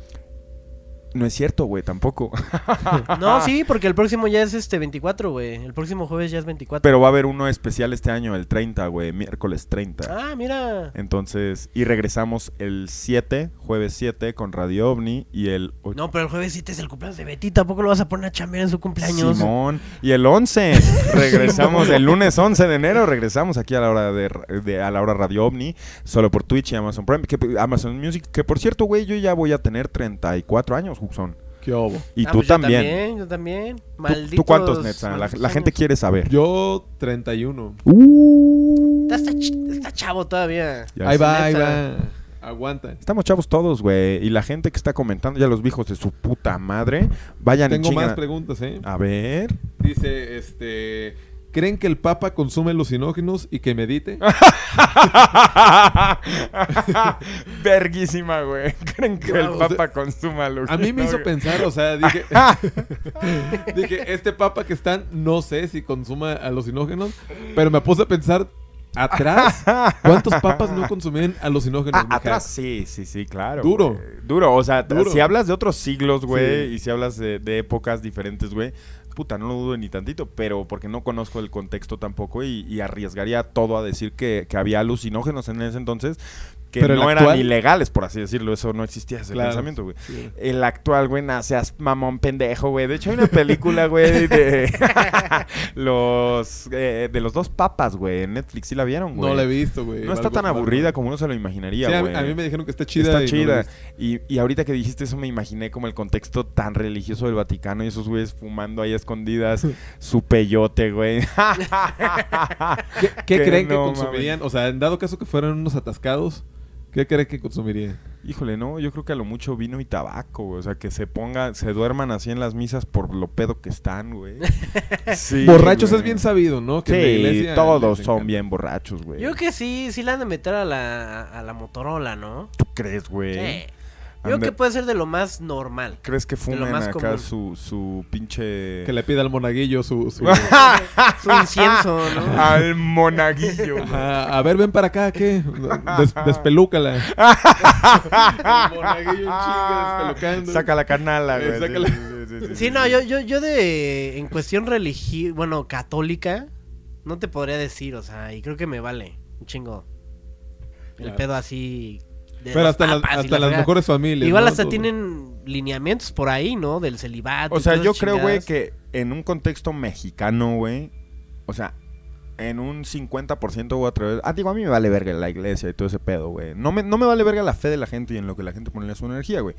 No es cierto, güey, tampoco. No, sí, porque el próximo ya es este 24, güey. El próximo jueves ya es 24. Pero va a haber uno especial este año, el 30, güey, miércoles 30. Ah, mira. Entonces, y regresamos el 7, jueves 7, con Radio OVNI y el... No, pero el jueves 7 es el cumpleaños de Betty. Tampoco lo vas a poner a chambear en su cumpleaños. Simón. Y el 11, regresamos el lunes 11 de enero, regresamos aquí a la hora de, de- a la hora Radio OVNI, solo por Twitch y Amazon Prime, que, Amazon Music, que por cierto, güey, yo ya voy a tener 34 años, Huxon. ¿Qué hubo? Y Ah, tú pues yo también. Yo también. ¿Tú- Malditos. ¿Tú, cuántos, Netza? La, gente quiere saber. Yo 31. Uh. Está, está ch- está chavo todavía. Ya ahí va, ahí va. Aguanta. Estamos chavos todos, güey. Y la gente que está comentando, ya los viejos de su puta madre, vayan y Tengo más preguntas, ¿eh? A ver. Dice, este... ¿Creen que el Papa consume alucinógenos y que medite? Verguísima, güey. ¿Creen que el Wow, o sea, papa consuma lo A mí me hizo pensar, o sea, dije... dije, este Papa que están, no sé si consuma alucinógenos, pero me puse a pensar, atrás, ¿cuántos papas no consumían alucinógenos? Ah, atrás sí, sí, sí, claro. Duro. güey. Duro, o sea, Duro. si hablas de otros siglos, güey, Sí. y si hablas de, de épocas diferentes, güey, puta, no lo dudo ni tantito, pero porque no conozco el contexto tampoco y, arriesgaría todo a decir que, que había alucinógenos en ese entonces que Pero no eran actual- ilegales, por así decirlo, eso no existía ese Claro. pensamiento, güey. Sí. El actual, güey, no seas mamón pendejo, güey. De hecho, hay una película, güey, de los eh, de los dos papas, güey. En Netflix, ¿sí la vieron, güey? No la he visto, güey. No está tan aburrida como uno se lo imaginaría, Sí, a, mí- güey. a mí me dijeron que está chida. Está y chida. y, y ahorita que dijiste eso me imaginé como el contexto tan religioso del Vaticano y esos güeyes fumando ahí a escondidas su peyote, güey. ¿Qué, creen que consumirían? O sea, en dado caso que fueran unos atascados, ¿qué creen que consumirían? Híjole, no, yo creo que a lo mucho vino y tabaco, güey. O sea, que se ponga, se duerman así en las misas por lo pedo que están, güey. Sí, Borrachos güey. es bien sabido, ¿no? Que en la Sí, iglesia todos son bien borrachos, güey. Yo creo que sí, sí le han de meter a la, a la Motorola, ¿no? ¿Tú crees, güey? Sí. Creo que puede ser de lo más normal. ¿Crees que fumen acá común. su, su pinche... Que le pida al monaguillo su... su- Su incienso, ¿no? Al monaguillo. Ajá, a ver, ven para acá, ¿qué? Des- despelúcala. el monaguillo un chingo despelucando. Saca la canala, Eh, güey. sácala. Sí, sí, sí, sí, Sí, no, yo, yo, yo de. En cuestión religiosa. Bueno, católica. No te podría decir, o sea, y creo que me vale. Un chingo. El Claro. pedo así. De Pero hasta, en hasta la en las mejores familias. Igual ¿no? hasta Todo. tienen lineamientos por ahí, ¿no? Del celibato. O sea, yo creo, güey, que en un contexto mexicano, güey, o sea, en un 50% voy a atrever... Ah, digo, a mí me vale verga la iglesia y todo ese pedo, güey. No me, no me vale verga la fe de la gente y en lo que la gente pone su energía, güey.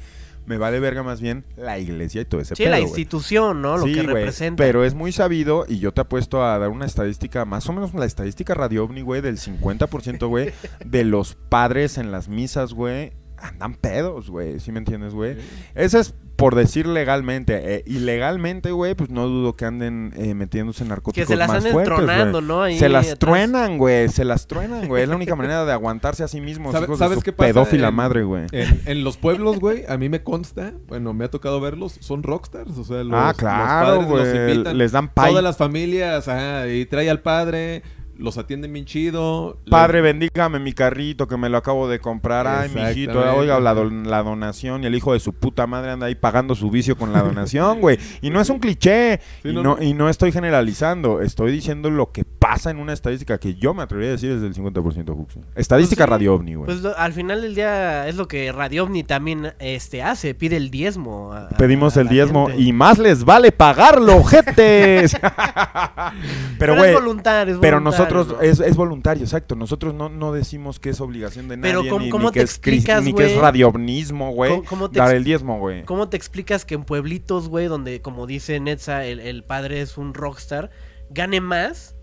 Me vale verga más bien la iglesia y todo ese Sí, pedo, la institución, ¿no? Lo Sí, que representa. Pero es muy sabido y yo te apuesto a dar una estadística, más o menos la estadística Radio OVNI, güey, del 50%, güey, de los padres en las misas, güey, andan pedos, güey, ¿sí me entiendes, güey? Ese es por decir legalmente. Eh, ilegalmente, güey, pues no dudo que anden eh, metiéndose en que narcóticos se las más anden tronando, ¿no? Ahí Se las atrás. truenan, güey, se las truenan, güey. Es la única manera de aguantarse a sí mismos, ¿Sabe- hijos sabes de su qué pasa pedófila en- madre, güey. En, en los pueblos, güey, a mí me consta, bueno, me ha tocado verlos, son rockstars, o sea, los, ah, los claro, padres los invitan. Les dan pay. Todas las familias, ajá, y trae al padre, los atienden bien chido. les- Padre, bendígame mi carrito que me lo acabo de comprar. Ay, mijito, oiga, la, don- la donación. Y el hijo de su puta madre anda ahí pagando su vicio con la donación, güey. Y no es un cliché. Sí, y, no, y no estoy generalizando. Estoy diciendo lo que pasa en una estadística que yo me atrevería a decir es del 50% Juxi. Estadística Pues sí, Radio OVNI, güey. Pues lo- al final del día es lo que Radio OVNI también este, hace, pide el diezmo. a- Pedimos a el diezmo gente. y más les vale pagarlo, jetes. pero, es güey, pero voluntario, nosotros, ¿no? es, es voluntario, exacto. Nosotros no, no decimos que es obligación de nadie, Pero ¿cómo- ni, cómo ni te que, es, explicas, ni que es radiovnismo, güey. ¿Cómo- cómo te Dar el diezmo, güey. ¿Cómo te explicas que en pueblitos, güey, donde, como dice Netza, el, el padre es un rockstar, gane más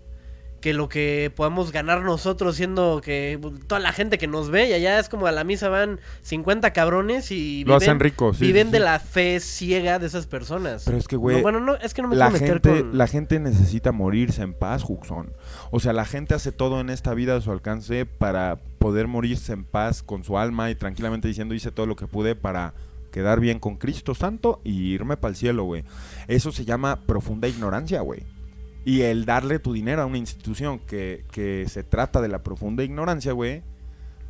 que lo que podemos ganar nosotros siendo que toda la gente que nos ve y allá es como a la misa van 50 cabrones y Lo viven, hacen rico, sí, viven sí, de sí. la fe ciega de esas personas. Pero es que, güey, No, bueno, no, es que no me la quiero meter gente, con... la gente necesita morirse en paz, Juxon. O sea, la gente hace todo en esta vida a su alcance para poder morirse en paz con su alma y tranquilamente diciendo hice todo lo que pude para quedar bien con Cristo Santo y irme para el cielo, güey. Eso se llama profunda ignorancia, güey. Y el darle tu dinero a una institución que, que se trata de la profunda ignorancia, güey,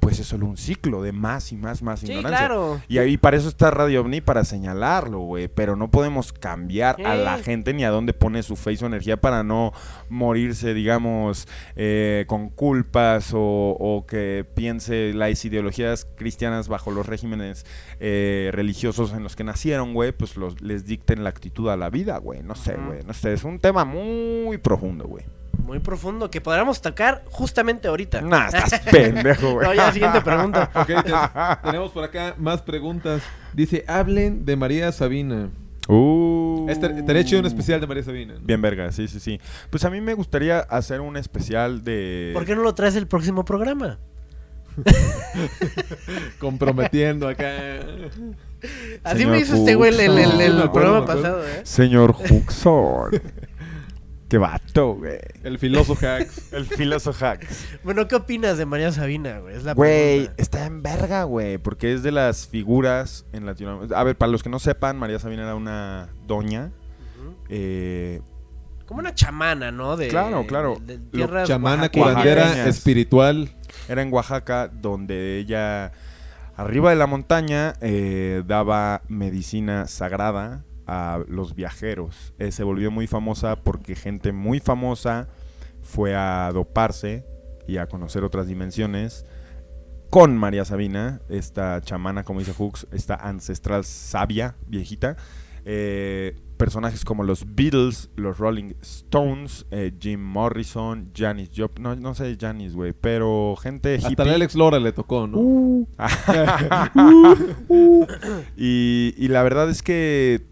pues es solo un ciclo de más y más, más Sí, ignorancia. claro. Y ahí para eso está Radio OVNI, para señalarlo, güey. Pero no podemos cambiar a la gente ni a dónde pone su fe y su energía para no morirse, digamos, eh, con culpas o, o que piense las ideologías cristianas bajo los regímenes eh, religiosos en los que nacieron, güey, pues los, les dicten la actitud a la vida, güey. No sé, güey. No sé, es un tema muy profundo, güey. Muy profundo que podríamos tocar justamente ahorita. Nah, estás pendejo, güey. No, ya, siguiente pregunta. Ok, te- tenemos por acá más preguntas. Dice, hablen de María Sabina. Uh. Este, estaría chido un especial de María Sabina. ¿no? Bien verga, sí, sí, sí. Pues a mí me gustaría hacer un especial de... ¿Por qué no lo traes el próximo programa? Comprometiendo acá. Así Señor me hizo este güey el, el- el- el Me acuerdo, programa pasado, ¿eh? Señor Huxon. Qué vato, güey. El filoso hacks. El filoso hacks. Bueno, ¿qué opinas de María Sabina, güey? Es la Güey, pregunta. está en verga, güey. Porque es de las figuras en Latinoamérica. A ver, para los que no sepan, María Sabina era una doña. Eh, Como una chamana, ¿no? De, Claro, claro. de- de Chamana, curandera, espiritual. era en Oaxaca, donde ella, arriba de la montaña, eh, daba medicina sagrada a los viajeros. Eh, se volvió muy famosa porque gente muy famosa fue a doparse y a conocer otras dimensiones con María Sabina, esta chamana, como dice Hooks, esta ancestral sabia, viejita. Eh, personajes como los Beatles, los Rolling Stones, eh, Jim Morrison, Janis Joplin, no, no sé Janis, güey, pero gente Hasta hippie. el Alex Lora le tocó, ¿no? Uh. y, y la verdad es que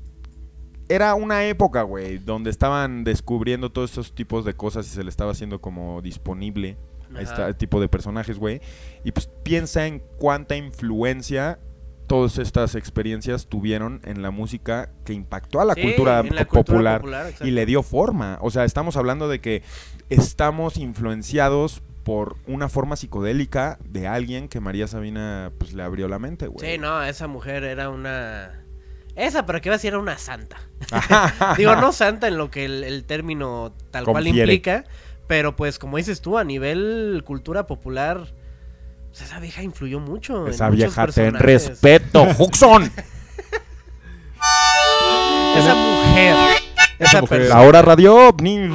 era una época, güey, donde estaban descubriendo todos estos tipos de cosas y se le estaba haciendo como disponible a este tipo de personajes, güey. Y pues piensa en cuánta influencia todas estas experiencias tuvieron en la música que impactó a la Sí, cultura la popular cultura exacto. y le dio forma. O sea, estamos hablando de que estamos influenciados por una forma psicodélica de alguien que María Sabina pues le abrió la mente, güey. Sí, no, esa mujer era una... Esa, pero que iba a decir, era una santa. Digo, no santa en lo que el, el término tal cual implica, pero pues como dices tú, a nivel cultura popular, pues, esa vieja influyó mucho. Esa en vieja ten respeto, Huxon. Esa mujer. Esa mujer. persona. La hora radio ovni.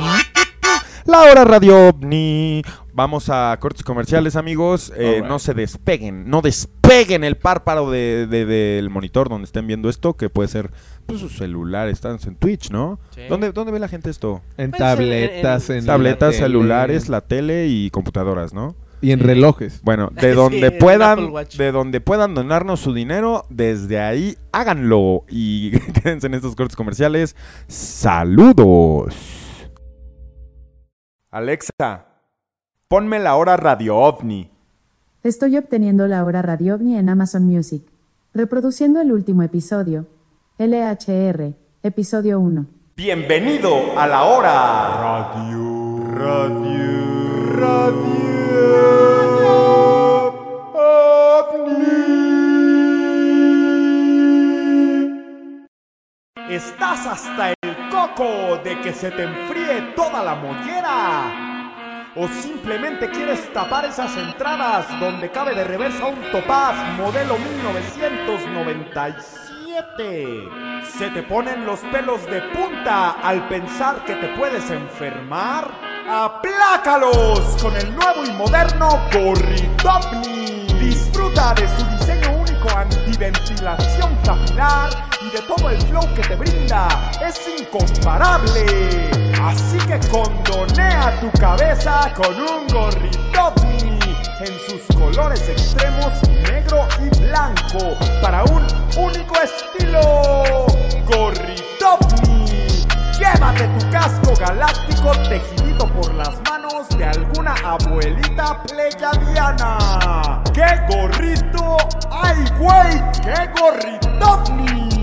La hora radio ovni. Vamos a cortes comerciales, amigos. Eh. No se despeguen, no despeguen el párpado de- de- del monitor donde estén viendo esto, que puede ser pues, su celular. Están en Twitch, ¿no? Sí. ¿Dónde, ¿Dónde ve la gente esto? En Pues, tabletas, en- en, Tabletas, la tele. celulares, la tele y computadoras, ¿no? Y en relojes. Bueno, de donde puedan, de donde puedan donarnos su dinero, desde ahí háganlo y quédense en estos cortes comerciales. Saludos. Alexa, ponme la hora Radio OVNI. Estoy obteniendo la hora Radio OVNI en Amazon Music. Reproduciendo el último episodio. LHR, episodio 1. Bienvenido a la hora Radio Radio Radio Estás hasta el coco de que se te enfríe toda la mollera. O simplemente quieres tapar esas entradas donde cabe de reversa un topaz modelo 1997. ¿Se te ponen los pelos de punta al pensar que te puedes enfermar? ¡Aplácalos con el nuevo y moderno Gorritopni! Disfruta de su diseño único antiventilación capilar y de todo el flow que te brinda. ¡Es incomparable! Así que condonea tu cabeza con un Gorritopni en sus colores extremos negro y blanco para un único estilo. Gorritopni. Llévate tu casco galáctico tejidito por las manos de alguna abuelita pleyadiana. ¡Qué gorrito! ¡Ay, güey! ¡Qué gorritopni!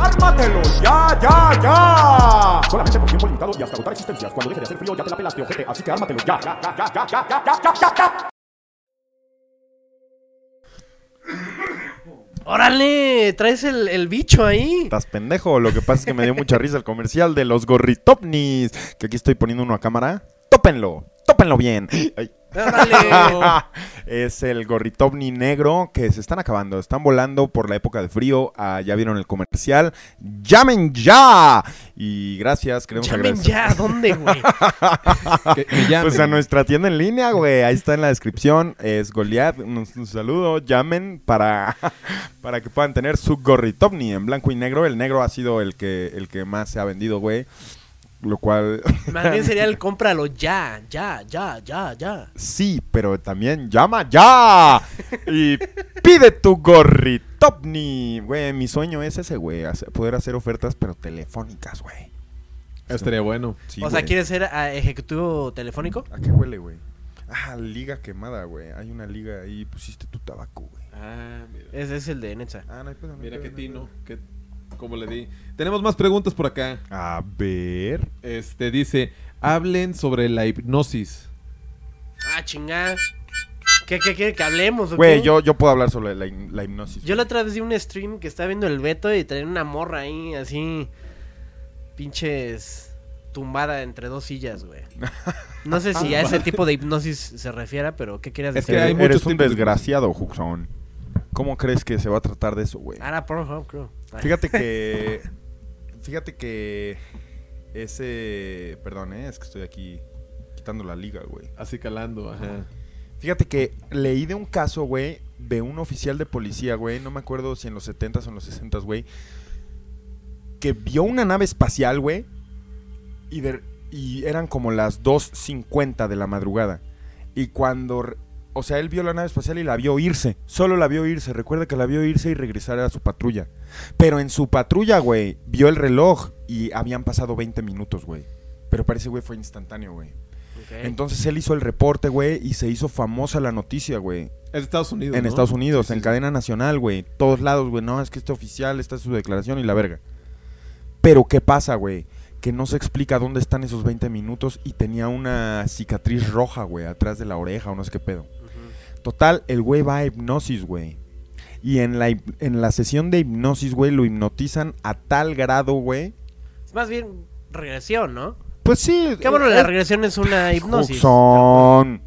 ¡Ármatelo! ¡Ya, ya, ya! Solamente por tiempo limitado y hasta agotar existencias. Cuando deje de hacer frío ya te la pelaste, ojete. Así que ármatelo ya, ya, ya, ya, ya, ya, ya, ya, ya, ya, ya. ¡Órale! Traes el, el bicho ahí. Estás pendejo. Lo que pasa es que me dio mucha risa el comercial de los gorritopnis. Que aquí estoy poniendo uno a cámara. Tópenlo. Tópenlo bien. Ay. Es el gorritovni negro que se están acabando. Están volando por la época de frío. Ah, ya vieron el comercial. ¡Llamen ya! Y gracias, queremos Llamen agradecer. ya, ¿dónde, güey? Que, que llamen. Pues a nuestra tienda en línea, güey. Ahí está en la descripción. Es Goliath. Un, un saludo. Llamen para, para que puedan tener su gorritovni en blanco y negro. El negro ha sido el que, el que más se ha vendido, güey. Lo cual, Más bien sería el cómpralo ya, ya, ya, ya, ya. sí, pero también llama ya. Y pide tu gorritovni. Güey, mi sueño es ese, güey. Poder hacer ofertas, pero telefónicas, güey. Estaría bueno. Sí, o sea. ¿quieres ser ah, ejecutivo telefónico? ¿A qué huele, güey? Ah, liga quemada, güey. Hay una liga ahí. Pusiste tu tabaco, güey. Ah, mira. Ese es el de Netza. Ah, no hay pedo, no hay Mira qué no hay tino. qué- ¿Cómo le di? Tenemos más preguntas por acá. A ver. Este dice, hablen sobre la hipnosis. Ah, chingada. ¿Qué, qué quiere que hablemos? Güey, yo, yo puedo hablar sobre la, hipnosis. Yo la otra vez vi un stream que estaba viendo el Beto y traía una morra ahí, así. Pinches. tumbada entre dos sillas, güey. No sé si a ese tipo de hipnosis se refiera, pero ¿qué quieras Es decir? que hay Eres un desgraciado, Juxon. ¿Cómo crees que se va a tratar de eso, güey? Ah, era Pornhub, creo. Fíjate que. Fíjate que. Ese. Perdón, ¿eh? es que estoy aquí quitando la liga, güey. Así calando, ajá. Fíjate que leí de un caso, güey, de un oficial de policía, güey. No me acuerdo si en los 70s o en los 60s, güey. Que vio una nave espacial, güey. Y, de- y eran como las 2.50 de la madrugada. Y cuando. O sea, él vio la nave espacial y la vio irse. Solo la vio irse. Recuerda que la vio irse y regresar a su patrulla. Pero en su patrulla, güey, vio el reloj y habían pasado 20 minutos, güey. Pero parece, güey, fue instantáneo, güey. Entonces él hizo el reporte, güey, y se hizo famosa la noticia, güey. De Estados Unidos. En ¿no? Estados Unidos, Sí, sí, en sí. cadena nacional, güey. Todos lados, güey. No, es que este oficial, esta es su declaración y la verga. Pero, ¿qué pasa, güey? Que no se explica dónde están esos 20 minutos y tenía una cicatriz roja, güey, atrás de la oreja o no sé qué pedo. Total, el güey va a hipnosis, güey. Y en la, en la sesión de hipnosis, güey, lo hipnotizan a tal grado, güey. Es más bien regresión, ¿no? Pues sí. Qué bueno, eh, la regresión es una hipnosis. Son.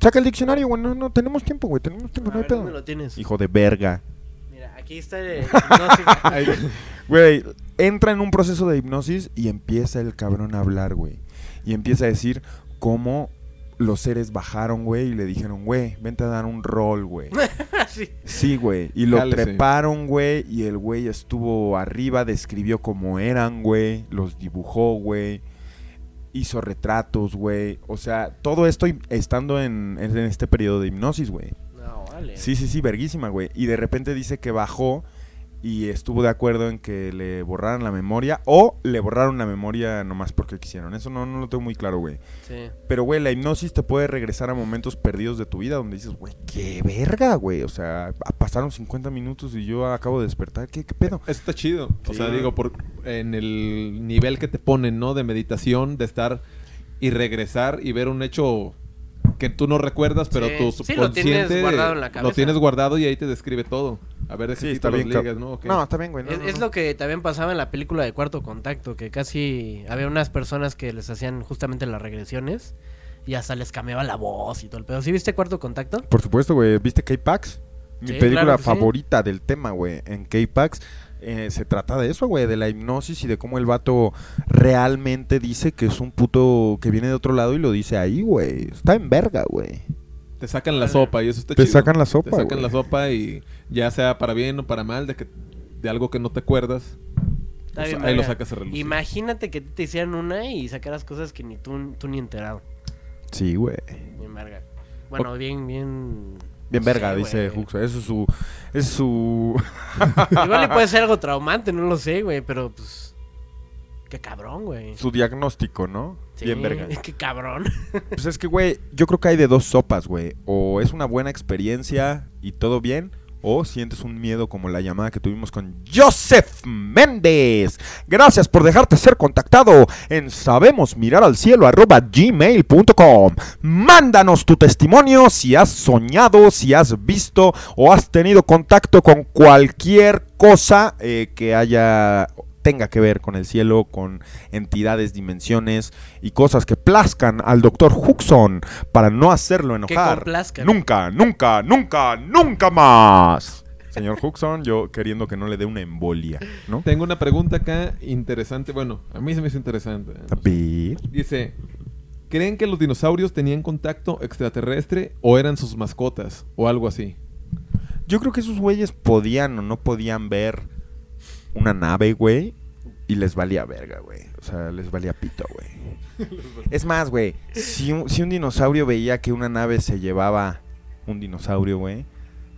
Saca el diccionario, güey. No, no, tenemos tiempo, güey. Tenemos tiempo, A no hay ver, pedo. ¿dónde lo tienes? Hijo de verga. Mira, aquí está el hipnosis. Güey, entra en un proceso de hipnosis y empieza el cabrón a hablar, güey. Y empieza a decir cómo los seres bajaron, güey, y le dijeron, güey, vente a dar un rol, güey. Sí. Sí, güey. Y lo treparon, güey, y el güey estuvo arriba, describió cómo eran, güey, los dibujó, güey. Hizo retratos, güey. O sea, todo esto estando en, en este periodo de hipnosis, güey. No, vale. Sí, sí, sí, verguísima, güey. Y de repente dice que bajó y estuvo de acuerdo en que le borraran la memoria o le borraron la memoria nomás porque quisieron. Eso no, no lo tengo muy claro, güey. Sí. Pero, güey, la hipnosis te puede regresar a momentos perdidos de tu vida donde dices, güey, qué verga, güey. O sea, pasaron 50 minutos y yo acabo de despertar. ¿Qué, qué pedo? Eso está chido. O sea, digo, por en el nivel que te ponen, ¿no? De meditación, de estar y regresar y ver un hecho que tú no recuerdas, pero Sí. tu Sí, lo tienes subconsciente guardado en la lo tienes guardado y ahí te describe todo. A ver, Sí, está bien. ligas, ¿no? No, está bien, güey. no, es, no, es no. lo que también pasaba en la película de Cuarto Contacto, que casi había unas personas que les hacían justamente las regresiones y hasta les cambiaba la voz y todo el pedo. ¿Sí viste Cuarto Contacto? Por supuesto, güey. ¿Viste K-Pax? Mi Sí, película claro que sí. favorita del tema, güey. En K-Pax eh, se trata de eso, güey. De la hipnosis y de cómo el vato realmente dice que es un puto que viene de otro lado y lo dice ahí, güey. Está en verga, güey. Te sacan la sopa y eso está Te chido. sacan la sopa, Te sacan güey. la sopa y ya sea para bien o para mal, de que de algo que no te acuerdas, Está pues bien ahí lo sacas a relucir. Imagínate que te hicieran una y sacaras cosas que ni tú, tú ni enterado. Sí, güey. Bien verga. Bueno, bien, bien... Bien verga, dice. Huxo. Eso es su. Es su. Igual le puede ser algo traumante, no lo sé, güey, pero pues... Qué cabrón, güey. su diagnóstico, ¿no? Sí, Bien verga. Qué cabrón. Pues es que, güey, yo creo que hay de dos sopas, güey. O es una buena experiencia y todo bien. O sientes un miedo como la llamada que tuvimos con Joseph Méndez. Gracias por dejarte ser contactado en sabemosmiraralcielo.gmail.com Mándanos tu testimonio si has soñado, si has visto o has tenido contacto con cualquier cosa eh, que haya tenga que ver con el cielo, con entidades, dimensiones y cosas que plazcan al doctor Huxon para no hacerlo enojar. Nunca, nunca, nunca, nunca más. Señor Huxon, yo queriendo que no le dé una embolia, ¿no? Tengo una pregunta acá interesante. Bueno, a mí se me hizo interesante. Dice, ¿creen que los dinosaurios tenían contacto extraterrestre o eran sus mascotas o algo así? Yo creo que esos güeyes podían o no podían ver una nave, güey. Y les valía verga, güey. O sea, les valía pito, güey. es más, güey. Si un, si un dinosaurio veía que una nave se llevaba un dinosaurio, güey.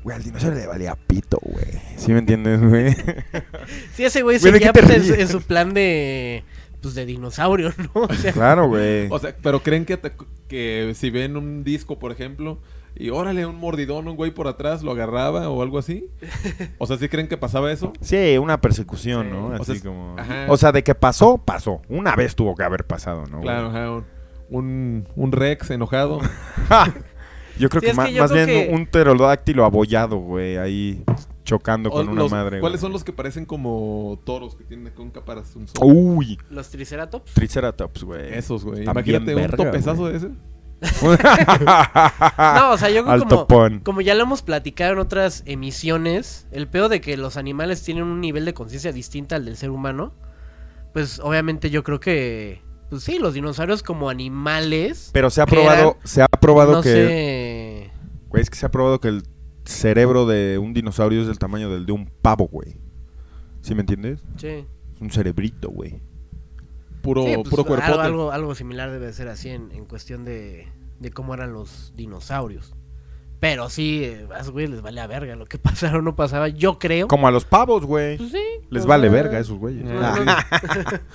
Güey, al dinosaurio le valía pito, güey. ¿Sí me entiendes, güey? Sí, ese güey Güey, ¿de seguía pues, en, su- ríes? en su plan de. Pues de dinosaurio, ¿no? O sea, claro, güey. O sea, pero creen que, te- que si ven un disco, por ejemplo, y órale, un mordidón, un güey por atrás, lo agarraba o algo así. O sea, ¿sí creen que pasaba eso? Sí, una persecución, ¿no? O Así sea, como... ajá. O sea, de que pasó, pasó. Una vez tuvo que haber pasado, ¿no? Claro, ajá, un, un, un Rex enojado. Yo creo Sí, que, yo más creo bien que- un pterodáctilo abollado, güey, ahí chocando O con una los- madre. ¿Cuáles güey. son los que parecen como toros que tienen un caparazón? Uy, los triceratops. Triceratops, güey. Esos, güey. Están Imagínate un topezazo güey. de ese. No, o sea, yo creo como, como ya lo hemos platicado en otras emisiones, el peor de que los animales tienen un nivel de conciencia distinta al del ser humano, pues obviamente yo creo que, pues sí, los dinosaurios como animales, Pero se ha probado, eran- se ha probado no que, sé, güey, es que se ha probado que el cerebro de un dinosaurio es del tamaño del de un pavo, güey. ¿Sí me entiendes? sí. Es un cerebrito, güey. Puro, Sí, pues, puro algo, cuerpote. algo, algo similar debe ser así en, en cuestión de, de cómo eran los dinosaurios. Pero sí, eh, a esos güeyes les valía verga lo que pasara o no pasaba, yo creo. Como a los pavos, güey. Pues sí. Les vale verga a esos güeyes. Ah.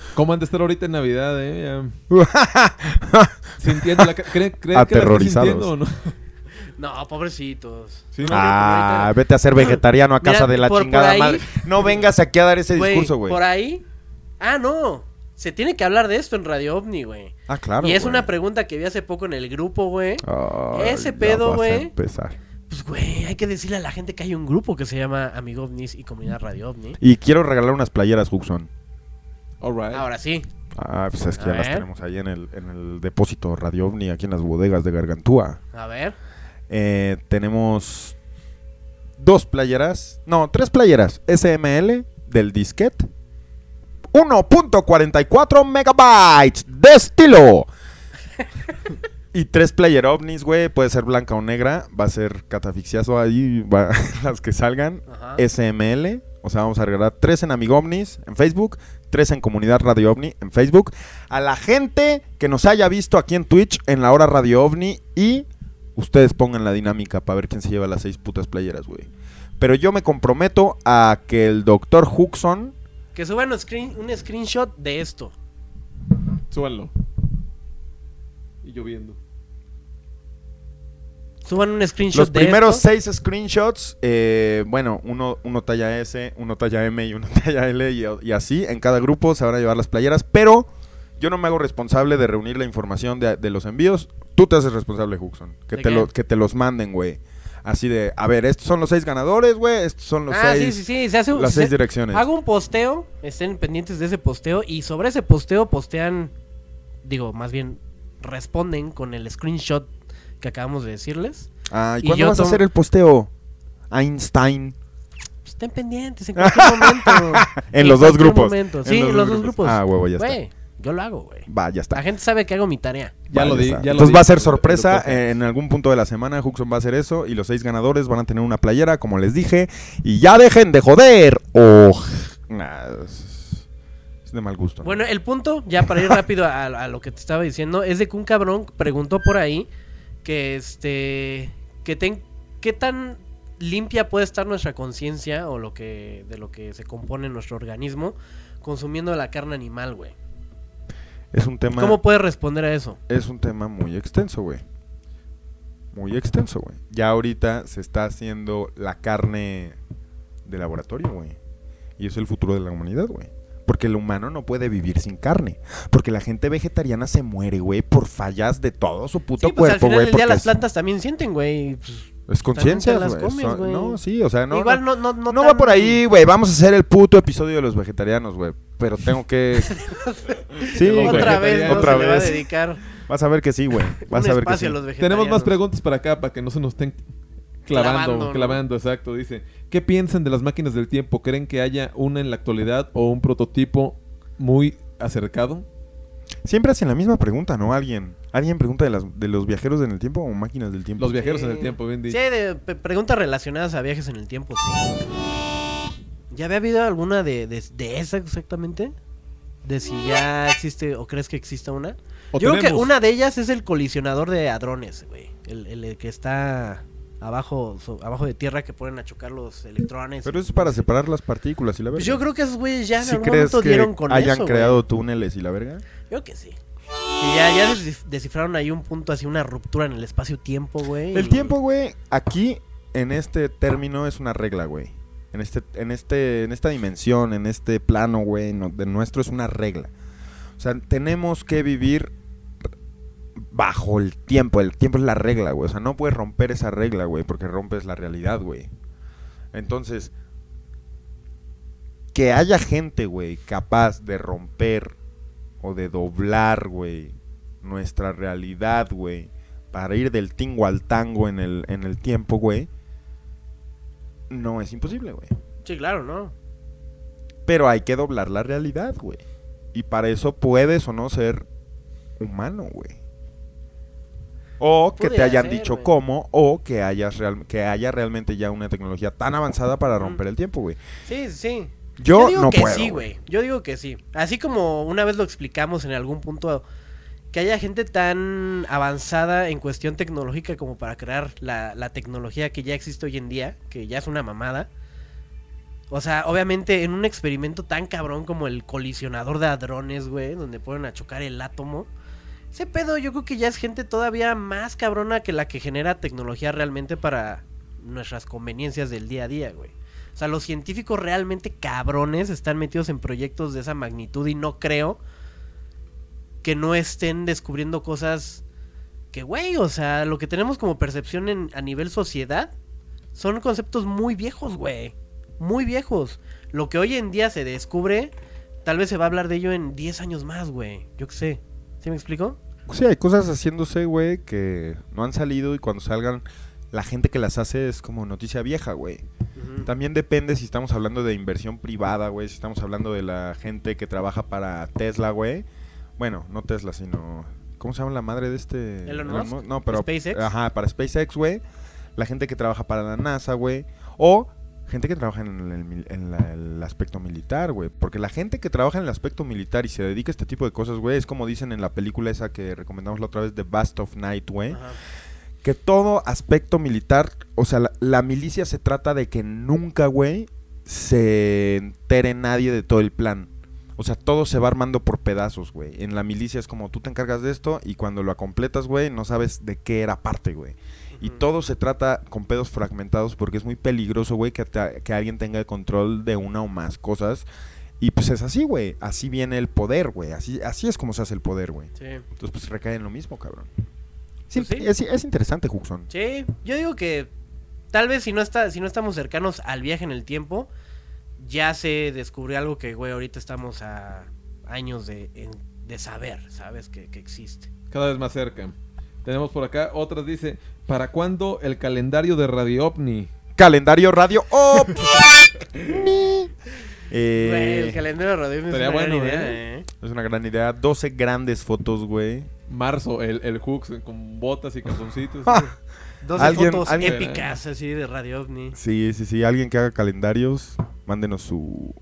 ¿Cómo han de estar ahorita en Navidad, eh? Sintiendo la... ¿Creen, creen que la Aterrorizados. sintiendo o no? No, pobrecitos. Sí, No, ¿no? Ah, ahorita- vete a ser vegetariano a Mira, casa de la por- por chingada ahí- madre. No vengas aquí a dar ese discurso, güey. Por ahí. Ah, no. Se tiene que hablar de esto en Radio OVNI, güey. Ah, claro. y es güey. una pregunta que vi hace poco en el grupo, güey. Ese pedo, güey. empezar. Pues, güey, hay que decirle a la gente que hay un grupo que se llama Amigo OVNIs y Comunidad Radio OVNI. Y quiero regalar unas playeras, Huxon. All right. Ahora sí. Ah, pues es que A ya las tenemos ahí en el, en el depósito Radio OVNI, aquí en las bodegas de Gargantúa. A ver. Eh, tenemos dos playeras, no, tres playeras SML del disquete. 1.44 megabytes de estilo. y tres player ovnis, güey. Puede ser blanca o negra. Va a ser catafixiazo ahí. va- las que salgan. Ajá. SML. O sea, vamos a regalar tres en Amigo Ovnis en Facebook, tres en Comunidad Radio OVNI en Facebook. A la gente que nos haya visto aquí en Twitch en la hora Radio OVNI y ustedes pongan la dinámica para ver quién se lleva las seis putas playeras, güey. Pero yo me comprometo a que el doctor Huxon Que suban un, screen, un screenshot de esto. Súbanlo. Y lloviendo. Suban un screenshot Los de primeros esto. seis screenshots, eh, bueno, uno, uno talla S, uno talla M y uno talla L y, y así, en cada grupo se van a llevar las playeras, pero yo no me hago responsable de reunir la información de, de los envíos, tú te haces responsable, Huxon, que, ¿De te, lo, que te los manden, güey. Así de, a ver, estos son los seis ganadores, güey, estos son los ah, seis, sí, sí, sí. Se hace un- las se- seis direcciones. Hago un posteo, estén pendientes de ese posteo y sobre ese posteo postean, digo, más bien responden con el screenshot que acabamos de decirles. Ah, ¿y y cuándo vas a hacer el posteo? Einstein. Pues estén pendientes en cualquier momento. En los dos cualquier grupos. momento. Sí, en los, dos grupos. Ah, huevo, ya está. Yo lo hago, güey. Va, ya está. La gente sabe que hago mi tarea. Ya lo di. ya lo Entonces di. va a ser sorpresa. eh, en algún punto de la semana Huxon va a hacer eso. Y los seis ganadores van a tener una playera, como les dije. Y ya dejen de joder. Oh, nah, es, es de mal gusto. ¿no? Bueno, el punto, ya para ir rápido a, a lo que te estaba diciendo, es de que un cabrón preguntó por ahí que este que ten, qué tan limpia puede estar nuestra conciencia o lo que de lo que se compone nuestro organismo consumiendo la carne animal, güey. Es un tema. ¿Cómo puedes responder a eso? Es un tema muy extenso, güey. Muy extenso, güey. Ya ahorita se está haciendo la carne de laboratorio, güey. Y es el futuro de la humanidad, güey. Porque el humano no puede vivir sin carne. Porque la gente vegetariana se muere, güey, por fallas de todo su puto Sí, pues al cuerpo, final güey. del día porque las plantas también sienten, güey. pues, Es conciencia, las güey. No, sí, o sea, no. Igual no, no, no, no, no tan- va por ahí, güey. Vamos a hacer el puto episodio de los vegetarianos, güey. Pero tengo que. sí. Otra vez, ¿no? Otra Se le va a vez. dedicar Vas a ver que sí, güey. Vas un a ver que sí. Tenemos más preguntas para acá para que no se nos estén clavando, Clavando, clavando, exacto. Dice, ¿qué piensan de las máquinas del tiempo? ¿Creen que haya una en la actualidad o un prototipo muy acercado? Siempre hacen la misma pregunta, ¿no? Alguien. ¿Alguien pregunta de, las, de los viajeros en el tiempo o máquinas del tiempo? Los viajeros en el tiempo, bien dicho. Sí, de preguntas relacionadas a viajes en el tiempo, sí. ¿Ya había habido alguna de, de, de esa exactamente? De si ya existe o crees que exista una. O Yo creo que una de ellas es el colisionador de hadrones, güey. El, el que está abajo so- abajo de tierra que ponen a chocar los electrones. Pero eso es para separar las partículas y la verga. Pues yo creo que esos güeyes ya en ¿Sí algún crees momento que dieron con hayan eso, creado túneles y la verga? Yo que sí. Que ya, ya descif- descifraron ahí un punto así, una ruptura en el espacio-tiempo, güey. El y- tiempo, güey, aquí en este término es una regla, güey. En este, en este, en esta dimensión, en este plano, güey, no- de nuestro es una regla. O sea, tenemos que vivir bajo el tiempo. El tiempo es la regla, güey. O sea, no puedes romper esa regla, güey, porque rompes la realidad, güey. Entonces, que haya gente, güey, capaz de romper o de doblar, güey, nuestra realidad, güey, para ir del tingo al tango en el, en el tiempo, güey, no es imposible, güey. Sí, claro, ¿no? Pero hay que doblar la realidad, güey. Y para eso puedes o no ser humano, güey. O que te hayan ser, dicho güey. cómo, o que, hayas real- que haya realmente ya una tecnología tan avanzada para romper el tiempo, güey. Sí, sí. Yo, digo no que puedo. sí, güey. Yo digo que sí. Así como una vez lo explicamos en algún punto, que haya gente tan avanzada en cuestión tecnológica como para crear la, la tecnología que ya existe hoy en día, que ya es una mamada. O sea, obviamente en un experimento tan cabrón como el colisionador de hadrones, güey, donde ponen a chocar el átomo. Ese pedo yo creo que ya es gente todavía más cabrona que la que genera tecnología realmente para nuestras conveniencias del día a día, güey. O sea, los científicos realmente cabrones están metidos en proyectos de esa magnitud y no creo que no estén descubriendo cosas que, güey, o sea, lo que tenemos como percepción en- a nivel sociedad son conceptos muy viejos, güey. Muy viejos. Lo que hoy en día se descubre, tal vez se va a hablar de ello en 10 años más, güey. Yo qué sé. ¿Sí me explico? Sí, hay cosas haciéndose, güey, que no han salido y cuando salgan, la gente que las hace es como noticia vieja, güey. También depende si estamos hablando de inversión privada, güey, si estamos hablando de la gente que trabaja para Tesla, güey. Bueno, no Tesla, sino... ¿Cómo se llama la madre de este? Elon Musk? No, pero... SpaceX. Ajá, para SpaceX, güey. La gente que trabaja para la NASA, güey. O gente que trabaja en el, mil- en la- el aspecto militar, güey. Porque la gente que trabaja en el aspecto militar y se dedica a este tipo de cosas, güey, es como dicen en la película esa que recomendamos la otra vez, The Bast of Night, güey que todo aspecto militar, o sea, la, la milicia se trata de que nunca, güey, se entere nadie de todo el plan. O sea, todo se va armando por pedazos, güey. En la milicia es como tú te encargas de esto y cuando lo completas, güey, no sabes de qué era parte, güey. Y todo se trata con pedos fragmentados porque es muy peligroso, güey, que, que alguien tenga el control de una o más cosas. Y pues es así, güey. Así viene el poder, güey. Así, así es como se hace el poder, güey. Sí. Entonces, pues recae en lo mismo, cabrón. Sí, Pues sí. Es, es interesante, Huxon. Sí, yo digo que tal vez si no está, si no estamos cercanos al viaje en el tiempo, ya se descubrió algo que, güey, ahorita estamos a años de, en- de saber, ¿sabes? Que, que existe. Cada vez más cerca. Tenemos por acá otras, dice, ¿para cuándo el calendario de Radio OVNI? Calendario Radio Op. Eh, Güey, el calendario de radio es estaría una gran idea, ¿eh? ¿eh? es una gran idea. 12 grandes fotos, güey. Marzo, el, el Hooks con botas y calzoncitos. 12 Alguien- fotos alguien- épicas así de Radio OVNI. Sí, sí, sí. Alguien que haga calendarios, mándenos su,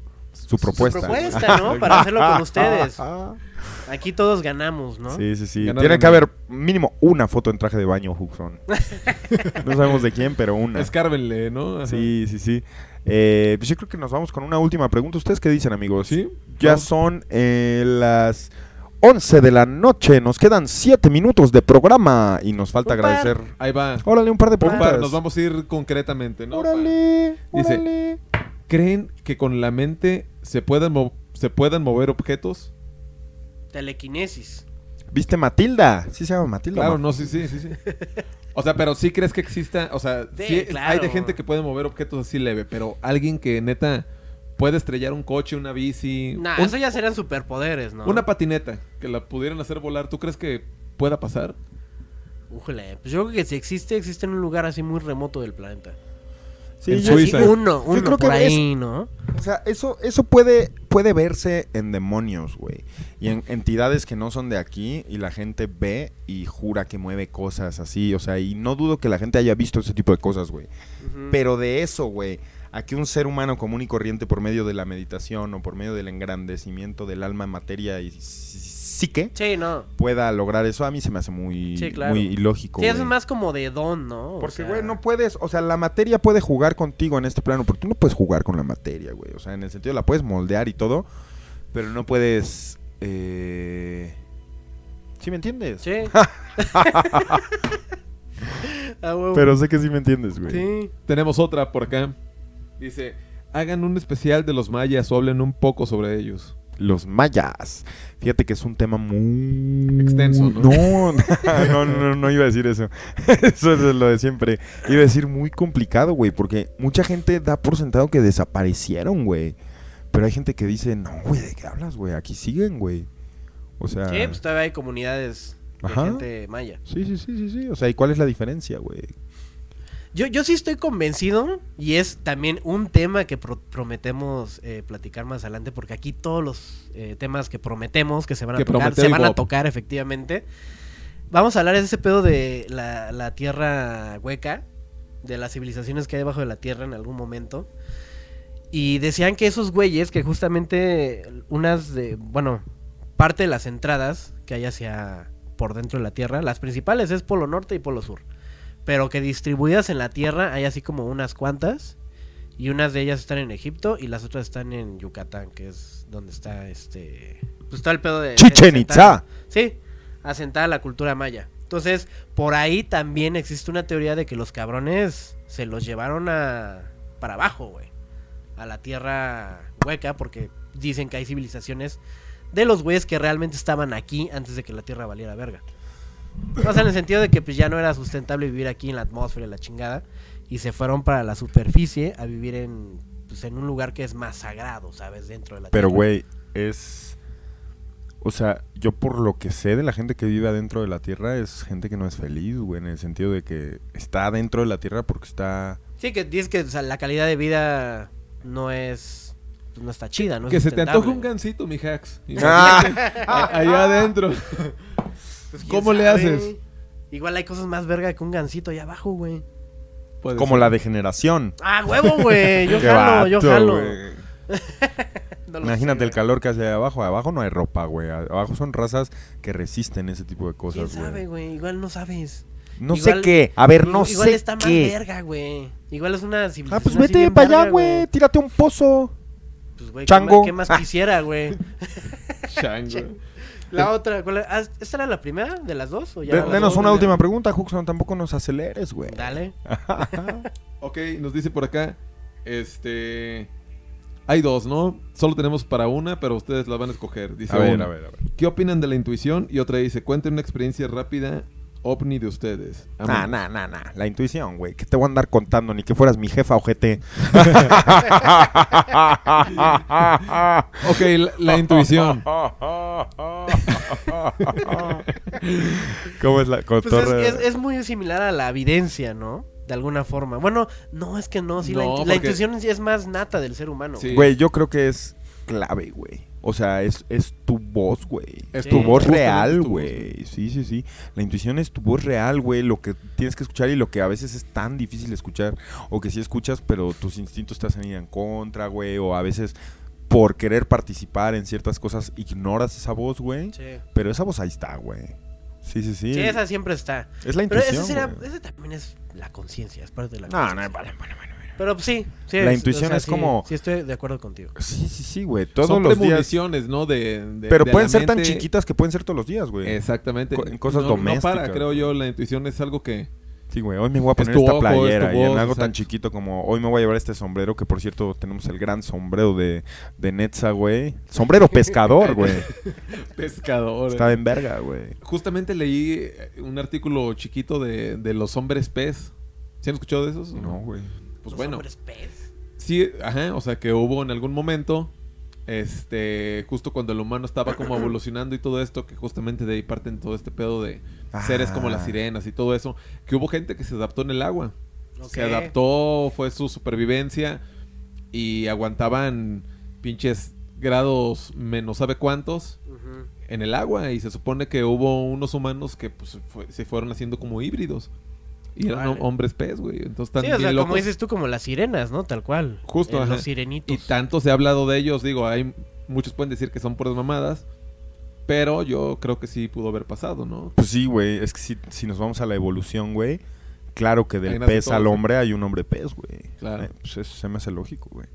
su propuesta. propuesta, ¿no? Para hacerlo con ustedes. Aquí todos ganamos, ¿no? Sí, sí, sí. Tiene que haber mínimo una foto en traje de baño, Huxon. no sabemos de quién, pero una. Escárbenle, ¿no? Ajá. Sí, sí, sí. Eh, pues yo creo que nos vamos con una última pregunta. ¿Ustedes qué dicen, amigos? ¿Sí? Ya son eh, las 11 de la noche. Nos quedan 7 minutos de programa y nos falta agradecer. Ahí va. Órale, un par de Un par, preguntas. nos vamos a ir concretamente, ¿no? Órale, Dice- órale. ¿Creen que con la mente se pueden, mo- se pueden mover objetos? Telequinesis. ¿Viste Matilda? Sí se llama Matilda. Claro, ¿no? sí, sí, sí, sí. O sea, pero sí crees que exista, o sea, Sí, sí, claro. hay de gente que puede mover objetos así leve, pero alguien que neta puede estrellar un coche, una bici, Nah, un- eso ya serían superpoderes, ¿no? una patineta que la pudieran hacer volar, ¿tú crees que pueda pasar? Újale, pues yo creo que si existe, existe en un lugar así muy remoto del planeta. Sí, En yo- Suiza. Así, uno, Yo uno creo que por es- ahí, ¿no? O sea, eso, eso puede, puede verse en demonios, güey. Y en entidades que no son de aquí y la gente ve y jura que mueve cosas así. O sea, y no dudo que la gente haya visto ese tipo de cosas, güey. Pero de eso, güey, a que un ser humano común y corriente por medio de la meditación o por medio del engrandecimiento del alma, materia y psique Sí, no. pueda lograr eso, a mí se me hace muy, Sí, claro. muy ilógico. Sí, eso es más como de don, ¿no? O Porque, sea, güey, no puedes, o sea, la materia puede jugar contigo en este plano, porque tú no puedes jugar con la materia, güey. O sea, en el sentido la puedes moldear y todo, pero no puedes... Eh... ¿Sí me entiendes? Sí. Ah. Pero sé que sí me entiendes, güey. Sí. Tenemos otra por acá. Dice, hagan un especial de los mayas o hablen un poco sobre ellos. Los mayas. Fíjate que es un tema muy... Extenso, ¿no? No, no, no, no iba a decir eso. Eso es lo de siempre. Iba a decir muy complicado, güey, porque mucha gente da por sentado que desaparecieron, güey. Pero hay gente que dice, no, güey, ¿de qué hablas, güey? Aquí siguen, güey. O sea... Sí, pues todavía hay comunidades de Ajá. gente maya. Sí, sí, sí, sí, sí. O sea, ¿y cuál es la diferencia, güey? Yo, yo sí estoy convencido y es también un tema que pro- prometemos eh, platicar más adelante porque aquí todos los eh, temas que prometemos que se van a Que tocar, se van a tocar efectivamente. Vamos a hablar de ese pedo de la, la tierra hueca, de las civilizaciones que hay debajo de la tierra en algún momento. Y decían que esos güeyes, que justamente unas de, bueno, parte de las entradas que hay hacia por dentro de la tierra, las principales es Polo Norte y Polo Sur pero que distribuidas en la tierra hay así como unas cuantas y unas de ellas están en Egipto y las otras están en Yucatán, que es donde está este pues está el pedo de Chichen Itza. asentada- Sí, asentada la cultura maya. Entonces, por ahí también existe una teoría de que los cabrones se los llevaron a para abajo, güey, a la tierra hueca porque dicen que hay civilizaciones de los güeyes que realmente estaban aquí antes de que la tierra valiera verga. O sea, en el sentido de que pues ya no era sustentable vivir aquí en la atmósfera y la chingada. Y se fueron para la superficie a vivir en, pues, en un lugar que es más sagrado, ¿sabes? Dentro de la Pero, tierra. güey, es... O sea, yo por lo que sé de la gente que vive adentro de la Tierra es gente que no es feliz, güey, en el sentido de que está adentro de la Tierra porque está... Sí, que dices que o sea, la calidad de vida no es. pues, no está chida, ¿no? es que se te antoje un gancito, mi hacks. Ah. Allá adentro. Pues, ¿quién ¿Cómo le haces? Igual hay cosas más verga que un gancito allá abajo, güey. Puede Como ser. la degeneración. Ah, huevo, güey. Yo jalo, yo jalo. güey. No Imagínate sé, el güey. calor que hace ahí abajo. Abajo no hay ropa, güey. Abajo son razas que resisten ese tipo de ¿Quién cosas, sabe, güey. güey? Igual no sabes. No Igual- sé qué. A ver, no Igual- Igual sé está más verga, güey. Igual es una Ah, civilización. pues así vete para allá, güey. Tírate un pozo. Pues, güey, ¿qué Chango. más- ¿qué más, Ah. quisiera, güey? Chango. La otra, ¿cuál era? Ah, ¿esta era la primera de las dos? ¿O ya De- las denos dos? una última pregunta, Huxon. Tampoco nos aceleres, güey. Dale. Ok, nos dice por acá. Este. Hay dos, ¿no? Solo tenemos para una, pero ustedes la van a escoger. Dice A ver, una, a ver, a ver. ¿Qué opinan de la intuición? Y otra dice, cuenten una experiencia rápida ovni de ustedes. Nah, nah, nah, nah. La intuición, güey. ¿Qué te voy a andar contando? Ni que fueras mi jefa, ojete. Ok, la, la intuición. ¿Cómo es la Pues es, cotorra? es- es muy similar a la evidencia, ¿no? De alguna forma. Bueno, no, es que no. Sí, la, No, intu- la porque- intuición es más nata del ser humano. Sí. Güey, yo creo que es clave, güey. O sea, es, es tu voz, güey. Es Sí. tu voz real, güey. Sí, sí, sí. La intuición es tu voz real, güey. Lo que tienes que escuchar y lo que a veces es tan difícil escuchar. O que sí escuchas, pero tus instintos te hacen ir en contra, güey. O a veces por querer participar en ciertas cosas ignoras esa voz, güey. Sí. Pero esa voz ahí está, güey. Sí, sí, sí. Sí, esa siempre está. Es la Pero intuición. ese, será, güey. ese también es la conciencia, es parte de la No, conciencia. no, vale, vale, vale. vale. Pero sí, sí. La es- intuición es sí- como- Sí, estoy de acuerdo contigo. Sí, sí, sí, güey. Todos Son los días. ¿no? De, de- Pero de pueden ser tan chiquitas que pueden ser todos los días, güey. Exactamente. Co- en cosas no, No domésticas. para, creo yo, la intuición es algo que Sí, güey, hoy me voy a poner Es tu esta ojo, es tu playera y en algo tan chiquito como hoy me voy a llevar este sombrero, que por cierto tenemos el gran sombrero de, de Netza, güey. Sombrero pescador, güey. Pescador. Está en verga, güey. Justamente leí eh, un artículo chiquito de, de los hombres pez. ¿Sí han escuchado de esos? No, güey. Pues Los bueno. hombres pez. Sí, ajá, o sea que hubo en algún momento, este, justo cuando el humano estaba como evolucionando y todo esto, que justamente de ahí parten todo este pedo de seres como las Ah. sirenas y todo eso, que hubo gente que se adaptó en el agua. Se adaptó, fue su supervivencia y aguantaban pinches grados menos sabe cuántos en el agua y se supone que hubo unos humanos que pues, fue- se fueron haciendo como híbridos. Y eran Vale. hombres pez, güey. Entonces están Sí, o sea, como dices tú, como las sirenas, ¿no? Tal cual. Justo, Eh, ajá. Los sirenitos. Y tanto se ha hablado de ellos, digo, hay muchos pueden decir que son puras mamadas, pero yo creo que sí pudo haber pasado, ¿no? Pues sí, güey. Es que si, si nos vamos a la evolución, güey. Claro que del pez todo, al sí. hombre hay un hombre pez, güey. Claro. Eh, pues eso se me hace lógico, güey.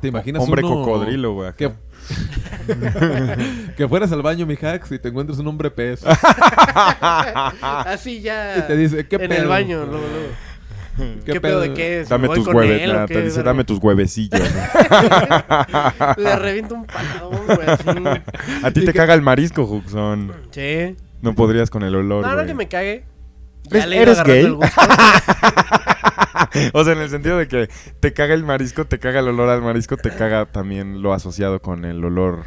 ¿Te imaginas Hombre uno cocodrilo, güey. Que, que fueras al baño, mi hacks, y te encuentres un hombre pez. Así ya. y te dice, ¿qué en pedo? el baño, luego, luego. ¿Qué, pedo de qué es? Dame ¿Me voy tus hueves, qué, te dice, dame tus huevecillos. Le reviento un paladón, güey. A ti te caga el marisco, Juxon. Sí. No podrías con el olor, No, no que me cague. ¿Eres- le eres gay? el gusto. O sea, en el sentido de que te caga el marisco, te caga el olor al marisco, te caga también lo asociado con el olor...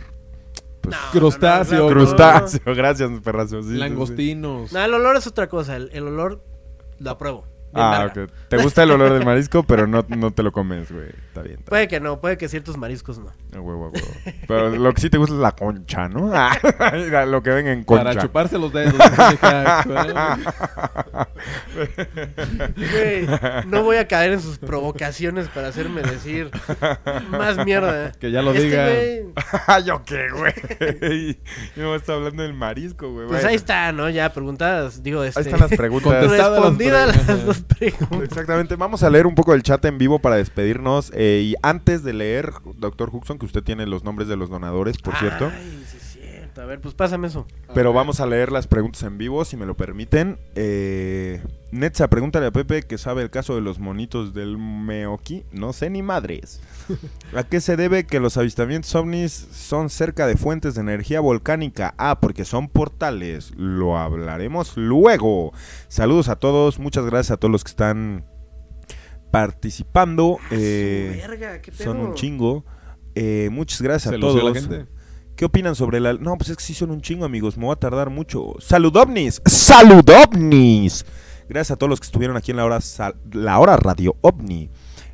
Pues, No, Crustáceo, no, no, no, crustáceo. Gracias, perrazo. sí. Langostinos. No, el olor es otra cosa. El, el olor lo apruebo. Ah, ok. Te gusta el olor del marisco, pero no, no te lo comes, güey. Está bien. Está Puede que no, puede que ciertos mariscos no. bien. A huevo, a huevo. Pero lo que sí te gusta es la concha, ¿no? Ah, lo que ven en concha. Para chuparse los dedos. Güey, no voy a caer en sus provocaciones para hacerme decir más mierda. que ya lo Este diga. güey, ¿Yo qué, güey? Yo no estoy hablando del marisco, güey. Pues Bueno. ahí está, ¿no? Ya preguntadas, digo, este... Ahí están las preguntas. Contestadas las preguntas. Exactamente. Vamos a leer un poco del chat en vivo para despedirnos. eh, y antes de leer, doctor Huxon, que usted tiene los nombres de los donadores, por cierto. Sí. A ver, pues pásame eso. Pero vamos a leer las preguntas en vivo, si me lo permiten. Eh, Netza, pregúntale a Pepe que sabe el caso de los monitos del Meoki. No sé ni madres. ¿A qué se debe que los avistamientos ovnis son cerca de fuentes de energía volcánica? Ah, porque son portales. Lo hablaremos luego. Saludos a todos. Muchas gracias a todos los que están participando. Eh, Su verga, qué pedo. son un chingo. Eh, muchas gracias a todos. ¿Qué opinan sobre la.? No, pues es que sí son un chingo, amigos. Me voy a tardar mucho. ¡Saludovnis! ¡Saludovnis! Gracias a todos los que estuvieron aquí en la hora, sal- la hora Radio OVNI.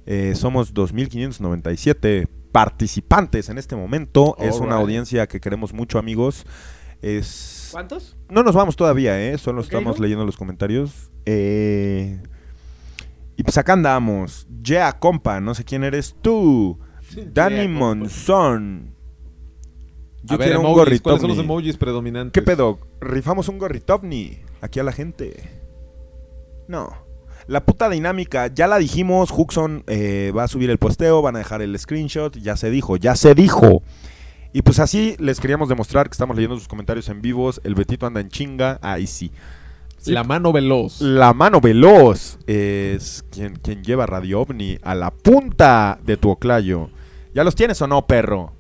Eh, somos 2.597 participantes en este momento. Es una audiencia que queremos mucho, amigos. Es. ¿Cuántos? No nos vamos todavía, ¿eh? Solo estamos leyendo los comentarios. Eh, Y pues acá andamos. Yeah, compa, no sé quién eres tú. Danny Yeah. Monzón. Yo a ver, quiero un emojis, gorrito. ¿cuáles son los emojis predominantes? ¿Qué pedo? ¿Rifamos un gorritovni aquí a la gente? No. La puta dinámica, ya la dijimos, Huxon eh, va a subir el posteo, van a dejar el screenshot, ya se dijo, ya se dijo. Y pues así les queríamos demostrar que estamos leyendo sus comentarios en vivos, el Betito anda en chinga, ahí sí. La mano veloz. La mano veloz es quien, quien lleva Radio OVNI a la punta de tu oclayo. ¿Ya los tienes o no, perro?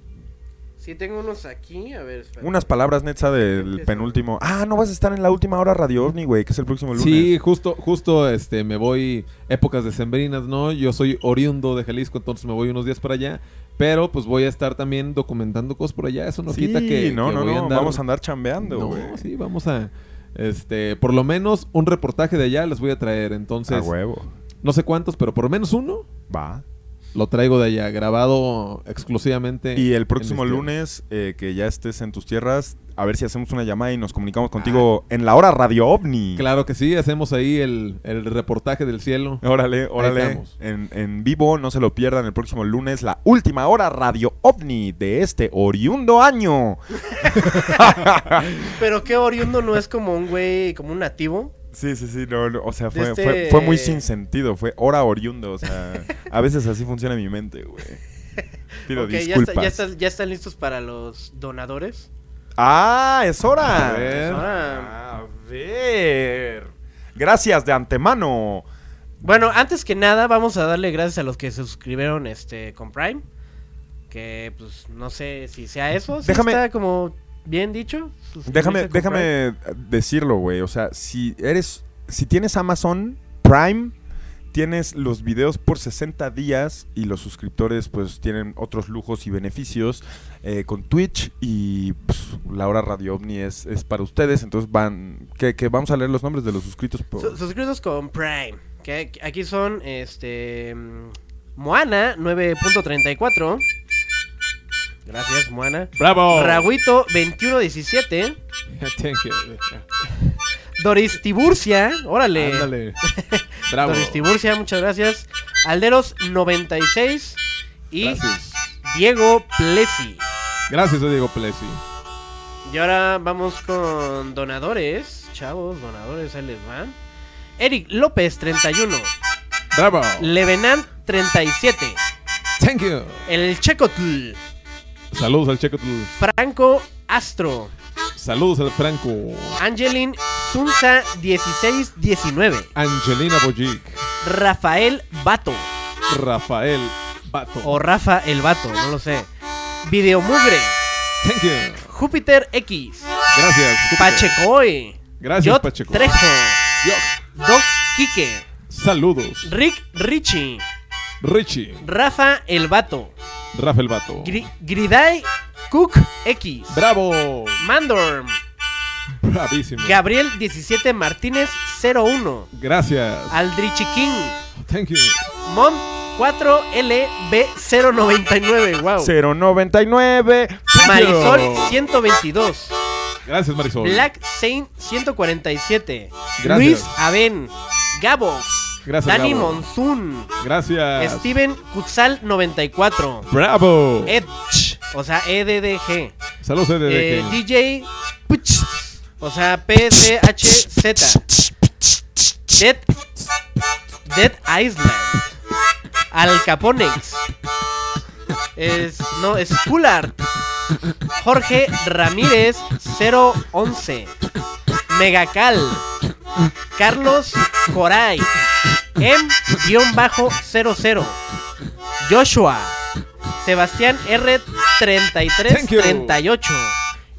Sí, tengo unos aquí. A ver, espera. Unas palabras, Netza, del penúltimo. Ah, no vas a estar en la última hora Radio OVNI, güey, que es el próximo lunes. Sí, justo, justo, este, me voy épocas decembrinas, ¿no? Yo soy oriundo de Jalisco, entonces me voy unos días para allá. Pero pues voy a estar también documentando cosas por allá. Eso no Sí, quita que, no, que no, voy a no, andar- vamos a andar chambeando, No, güey. sí, vamos a, este, por lo menos un reportaje de allá les voy a traer. Entonces, a huevo. no sé cuántos, pero por lo menos uno Va. Lo traigo de allá, grabado exclusivamente. Y el próximo lunes, eh, que ya estés en tus tierras, a ver si hacemos una llamada y nos comunicamos contigo en la hora Radio OVNI. Claro que sí, hacemos ahí el, el reportaje del cielo. Órale, órale. En, en vivo, no se lo pierdan el próximo lunes, la última hora Radio OVNI de este oriundo año. Pero qué oriundo no es como un güey, como un nativo. Sí, sí, sí, no, no, o sea, fue, este- fue, fue muy sin sentido, fue hora oriundo, o sea, a veces así funciona mi mente, güey. Pido Ok, ya, disculpas. está- ya, está- ya están listos para los donadores. Ah, es hora. A ver. Ahora, A ver. Gracias de antemano. Bueno, antes que nada, vamos a darle gracias a los que se suscribieron este con Prime. Que pues no sé si sea eso. si Déjame- está como bien dicho. Déjame, déjame decirlo, güey. O sea, si eres, si tienes Amazon Prime, tienes los videos por 60 días y los suscriptores pues tienen otros lujos y beneficios eh, con Twitch y pues, la hora Radio OVNI es, es para ustedes. Entonces van, que, que vamos a leer los nombres de los suscritos. por- Su- suscritos con Prime. Que aquí- aquí son este mm, Moana 9.34. Gracias, Moana. ¡Bravo! Raguito 2117. Thank you. Doris Tiburcia. Órale. Ándale. Bravo. Doris Tiburcia, muchas gracias. Alderos 96. Y Gracias. Diego Plesi. Gracias, Diego Plesi. Y ahora vamos con donadores. Chavos, donadores, ahí les van. Eric López 31. Bravo. Levenant 37. Thank you. El Checotl. Saludos al Checo. Franco Astro. Saludos al Franco. Angelin Sunza 1619. Angelina Bojic. Rafael Bato. Rafael Bato. O Rafa el Bato, no lo sé. Videomugre. Thank you. Júpiter X. Gracias. Júpiter. Pachecoy. Gracias, Yot Pacheco. Trejo. Yo. Doc Quique. Saludos. Rick Richie. Richie. Rafa el Bato. Rafael Bato. Gri- Griday Cook X. Bravo. Mandorm. Bravísimo. Gabriel 17 Martínez 01. Gracias. Aldrichi King. Thank you. Mon 4LB099. Wow. 099. Marisol you. 122. Gracias, Marisol. Black Saint 147. Gracias. Luis Aben. Gabox. Gracias, Dani Gabo. Monzun. Gracias. Steven Kutzal 94. Bravo. Edge. O sea, EDDG. Saludos, EDDG. Eh, DJ Puch, O sea, PDHZ. Dead. Dead Island. Al Caponex. Es, no, es Coolart. Jorge Ramírez 011. Megacal. Carlos Coray. M-00. Joshua. Sebastián Thank you. R3338.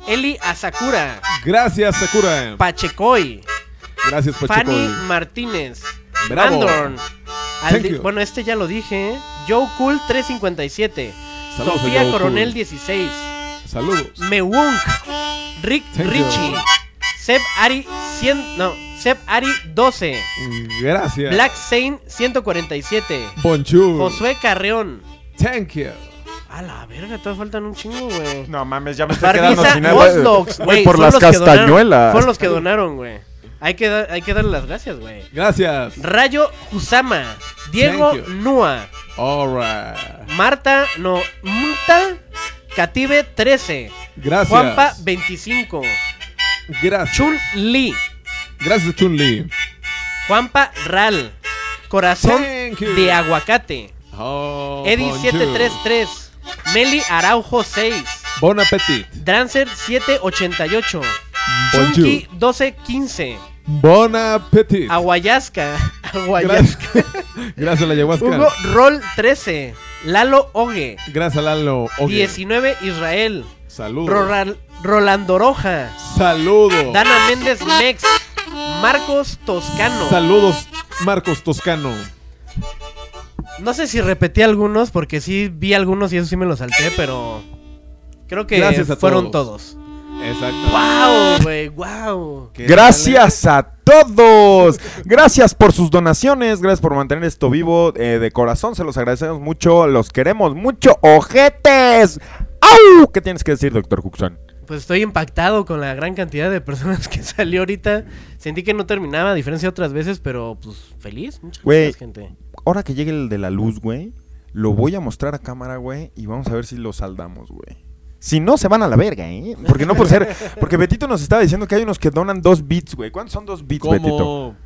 Eli Asakura. Gracias, Sakura. Pachecoy. Gracias, Pacheco. Fanny Martínez. Bravo. Andorn. Aldi- bueno, este ya lo dije. ¿eh? Joe Cool 357. Saludos Sofía Coronel Cool. 16. Saludos. Mewunk. Rick Thank you. Seb Ari 100. No, Seb Ari 12. Gracias. Black Saint 147. Bonjour. Josué Carreón. Thank you. A la verga, todavía faltan un chingo, güey. No mames, ya me estoy quedando sin nada. Oslox, Güey, güey. por las castañuelas. Fueron los que donaron, güey. Hay que, hay que darle las gracias, güey. Gracias. Rayo Usama. Diego. Nua. Alright. Marta, no, Muta. Cative 13. Gracias. Juanpa 25. Gracias. Chun Li. Gracias, Chun Li. Juanpa Ral. Corazón de aguacate. Oh, Eddie bonjour. 733. Meli Araujo 6. Bon appetit. Drancer 788. Bonjour. Chunky 1215. Bon appetit. Aguayasca. Aguayasca. Gracias a la ayahuasca. Hugo Roll 13. Lalo Ogue. Gracias, Lalo. Ok. 19 Israel. Saludos. Roral- Rolando Roja. Saludos. Dana Méndez Mex. Marcos Toscano. Saludos, Marcos Toscano. no sé si repetí algunos porque sí vi algunos y eso sí me los salté, pero creo que Gracias a fueron todos. todos. Exacto. ¡Wow, güey! ¡Wow! ¿Qué Gracias a todos. Gracias por sus donaciones. Gracias por mantener esto vivo. eh, de corazón se los agradecemos mucho. Los queremos mucho. ¡Ojetes! ¡Au! ¿Qué tienes que decir, doctor Huxon? Pues estoy impactado con la gran cantidad de personas que salió ahorita. Sentí que no terminaba, a diferencia de otras veces, pero pues feliz. Muchas Güey. gracias, gente. Ahora que llegue el de la luz, güey, lo voy a mostrar a cámara, güey, y vamos a ver si lo saldamos, güey. Si no, se van a la verga, ¿eh? Porque no por ser... Porque Betito nos estaba diciendo que hay unos que donan dos bits, güey. ¿Cuántos son dos bits, Betito?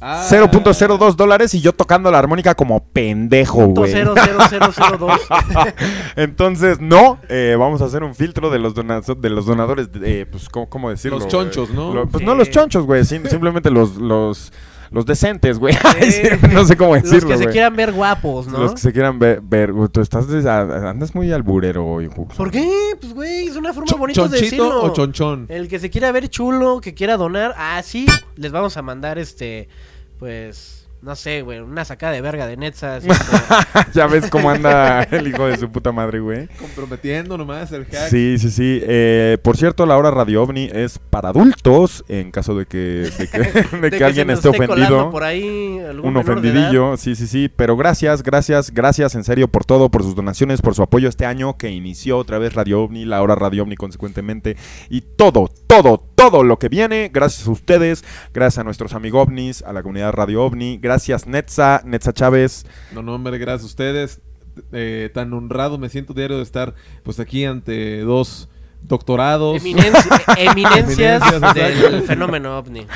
Como Ah. 0.02 dólares y yo tocando la armónica como pendejo, güey. cero, cero, cero, cero, dos. Entonces, no, eh, vamos a hacer un filtro de los, de los donadores, de, eh, pues, ¿cómo, cómo decirlo? Los chonchos, Eh, ¿no? lo- pues no los chonchos, güey, sim- simplemente los, los, los decentes, güey. No sé cómo Los decirlo, que se quieran ver guapos, ¿no? Los que se quieran ver, ver, tú estás, andas muy alburero hoy. ¿Por qué? Pues, güey, es una forma Cho- bonita de ¿Chonchito decirlo. o chonchón? El que se quiera ver chulo, que quiera donar, ah, sí, les vamos a mandar este, pues, no sé, güey, una sacada de verga de Netza. ya ves cómo anda el hijo de su puta madre, güey. Comprometiendo nomás el hack. Sí, sí, sí. Eh, por cierto, la hora Radio OVNI es para adultos, en caso de que, de que, de de que alguien esté ofendido. por ahí algún Un ofendidillo, sí, sí, sí. Pero gracias, gracias, gracias en serio por todo, por sus donaciones, por su apoyo este año que inició otra vez Radio OVNI, la hora Radio OVNI consecuentemente. Y todo, todo, todo lo que viene, gracias a ustedes, gracias a nuestros amigos OVNIs, a la comunidad Radio OVNI, gracias Netza, Netza Chávez. No, no, hombre, gracias a ustedes. Eh, tan honrado me siento diario de estar pues aquí ante dos doctorados, Eminenci- eminencias Eminencias, del fenómeno ovni.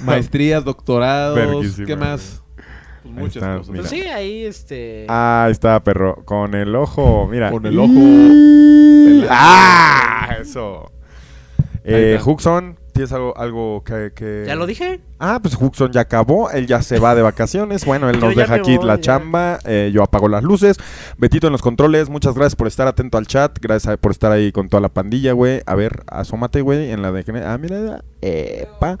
maestrías, doctorados, Verguísima, ¿qué más? Pues Ahí muchas está, cosas. Pues sí, ahí este... Ahí está, perro, con el ojo, mira. Con el ojo ¡Ah! Eso. Eh. Huxon, ¿tienes algo, algo que, que- ¿Ya lo dije? Ah, pues Huxon ya acabó, él ya se va de vacaciones. Bueno, él nos deja aquí voy, la ya. chamba. eh, yo apago las luces. Betito en los controles, muchas gracias por estar atento al chat. Gracias por estar ahí con toda la pandilla, güey. A ver, asómate, güey, en la de. Ah, mira, epa.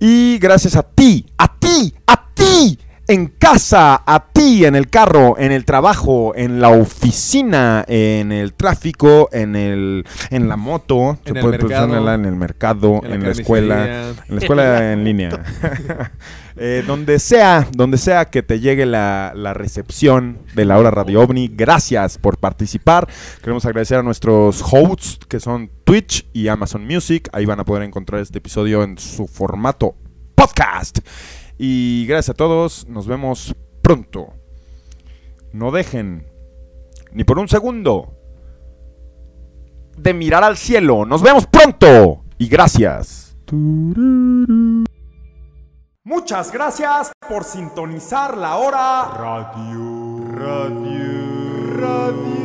Y gracias a ti, a ti, a ti. En casa, a ti, en el carro, en el trabajo, en la oficina, en el tráfico, en el, en la moto, En se el puede mercado. en el mercado, En la en la escuela, en la escuela en línea. Eh, donde sea, donde sea que te llegue la, la recepción de la hora Radio OVNI, gracias por participar. Queremos agradecer a nuestros hosts que son Twitch y Amazon Music. Ahí van a poder encontrar este episodio en su formato podcast. Y gracias a todos, nos vemos pronto. No dejen ni por un segundo de mirar al cielo. Nos vemos pronto y gracias. Muchas gracias por sintonizar la hora Radio. Radio.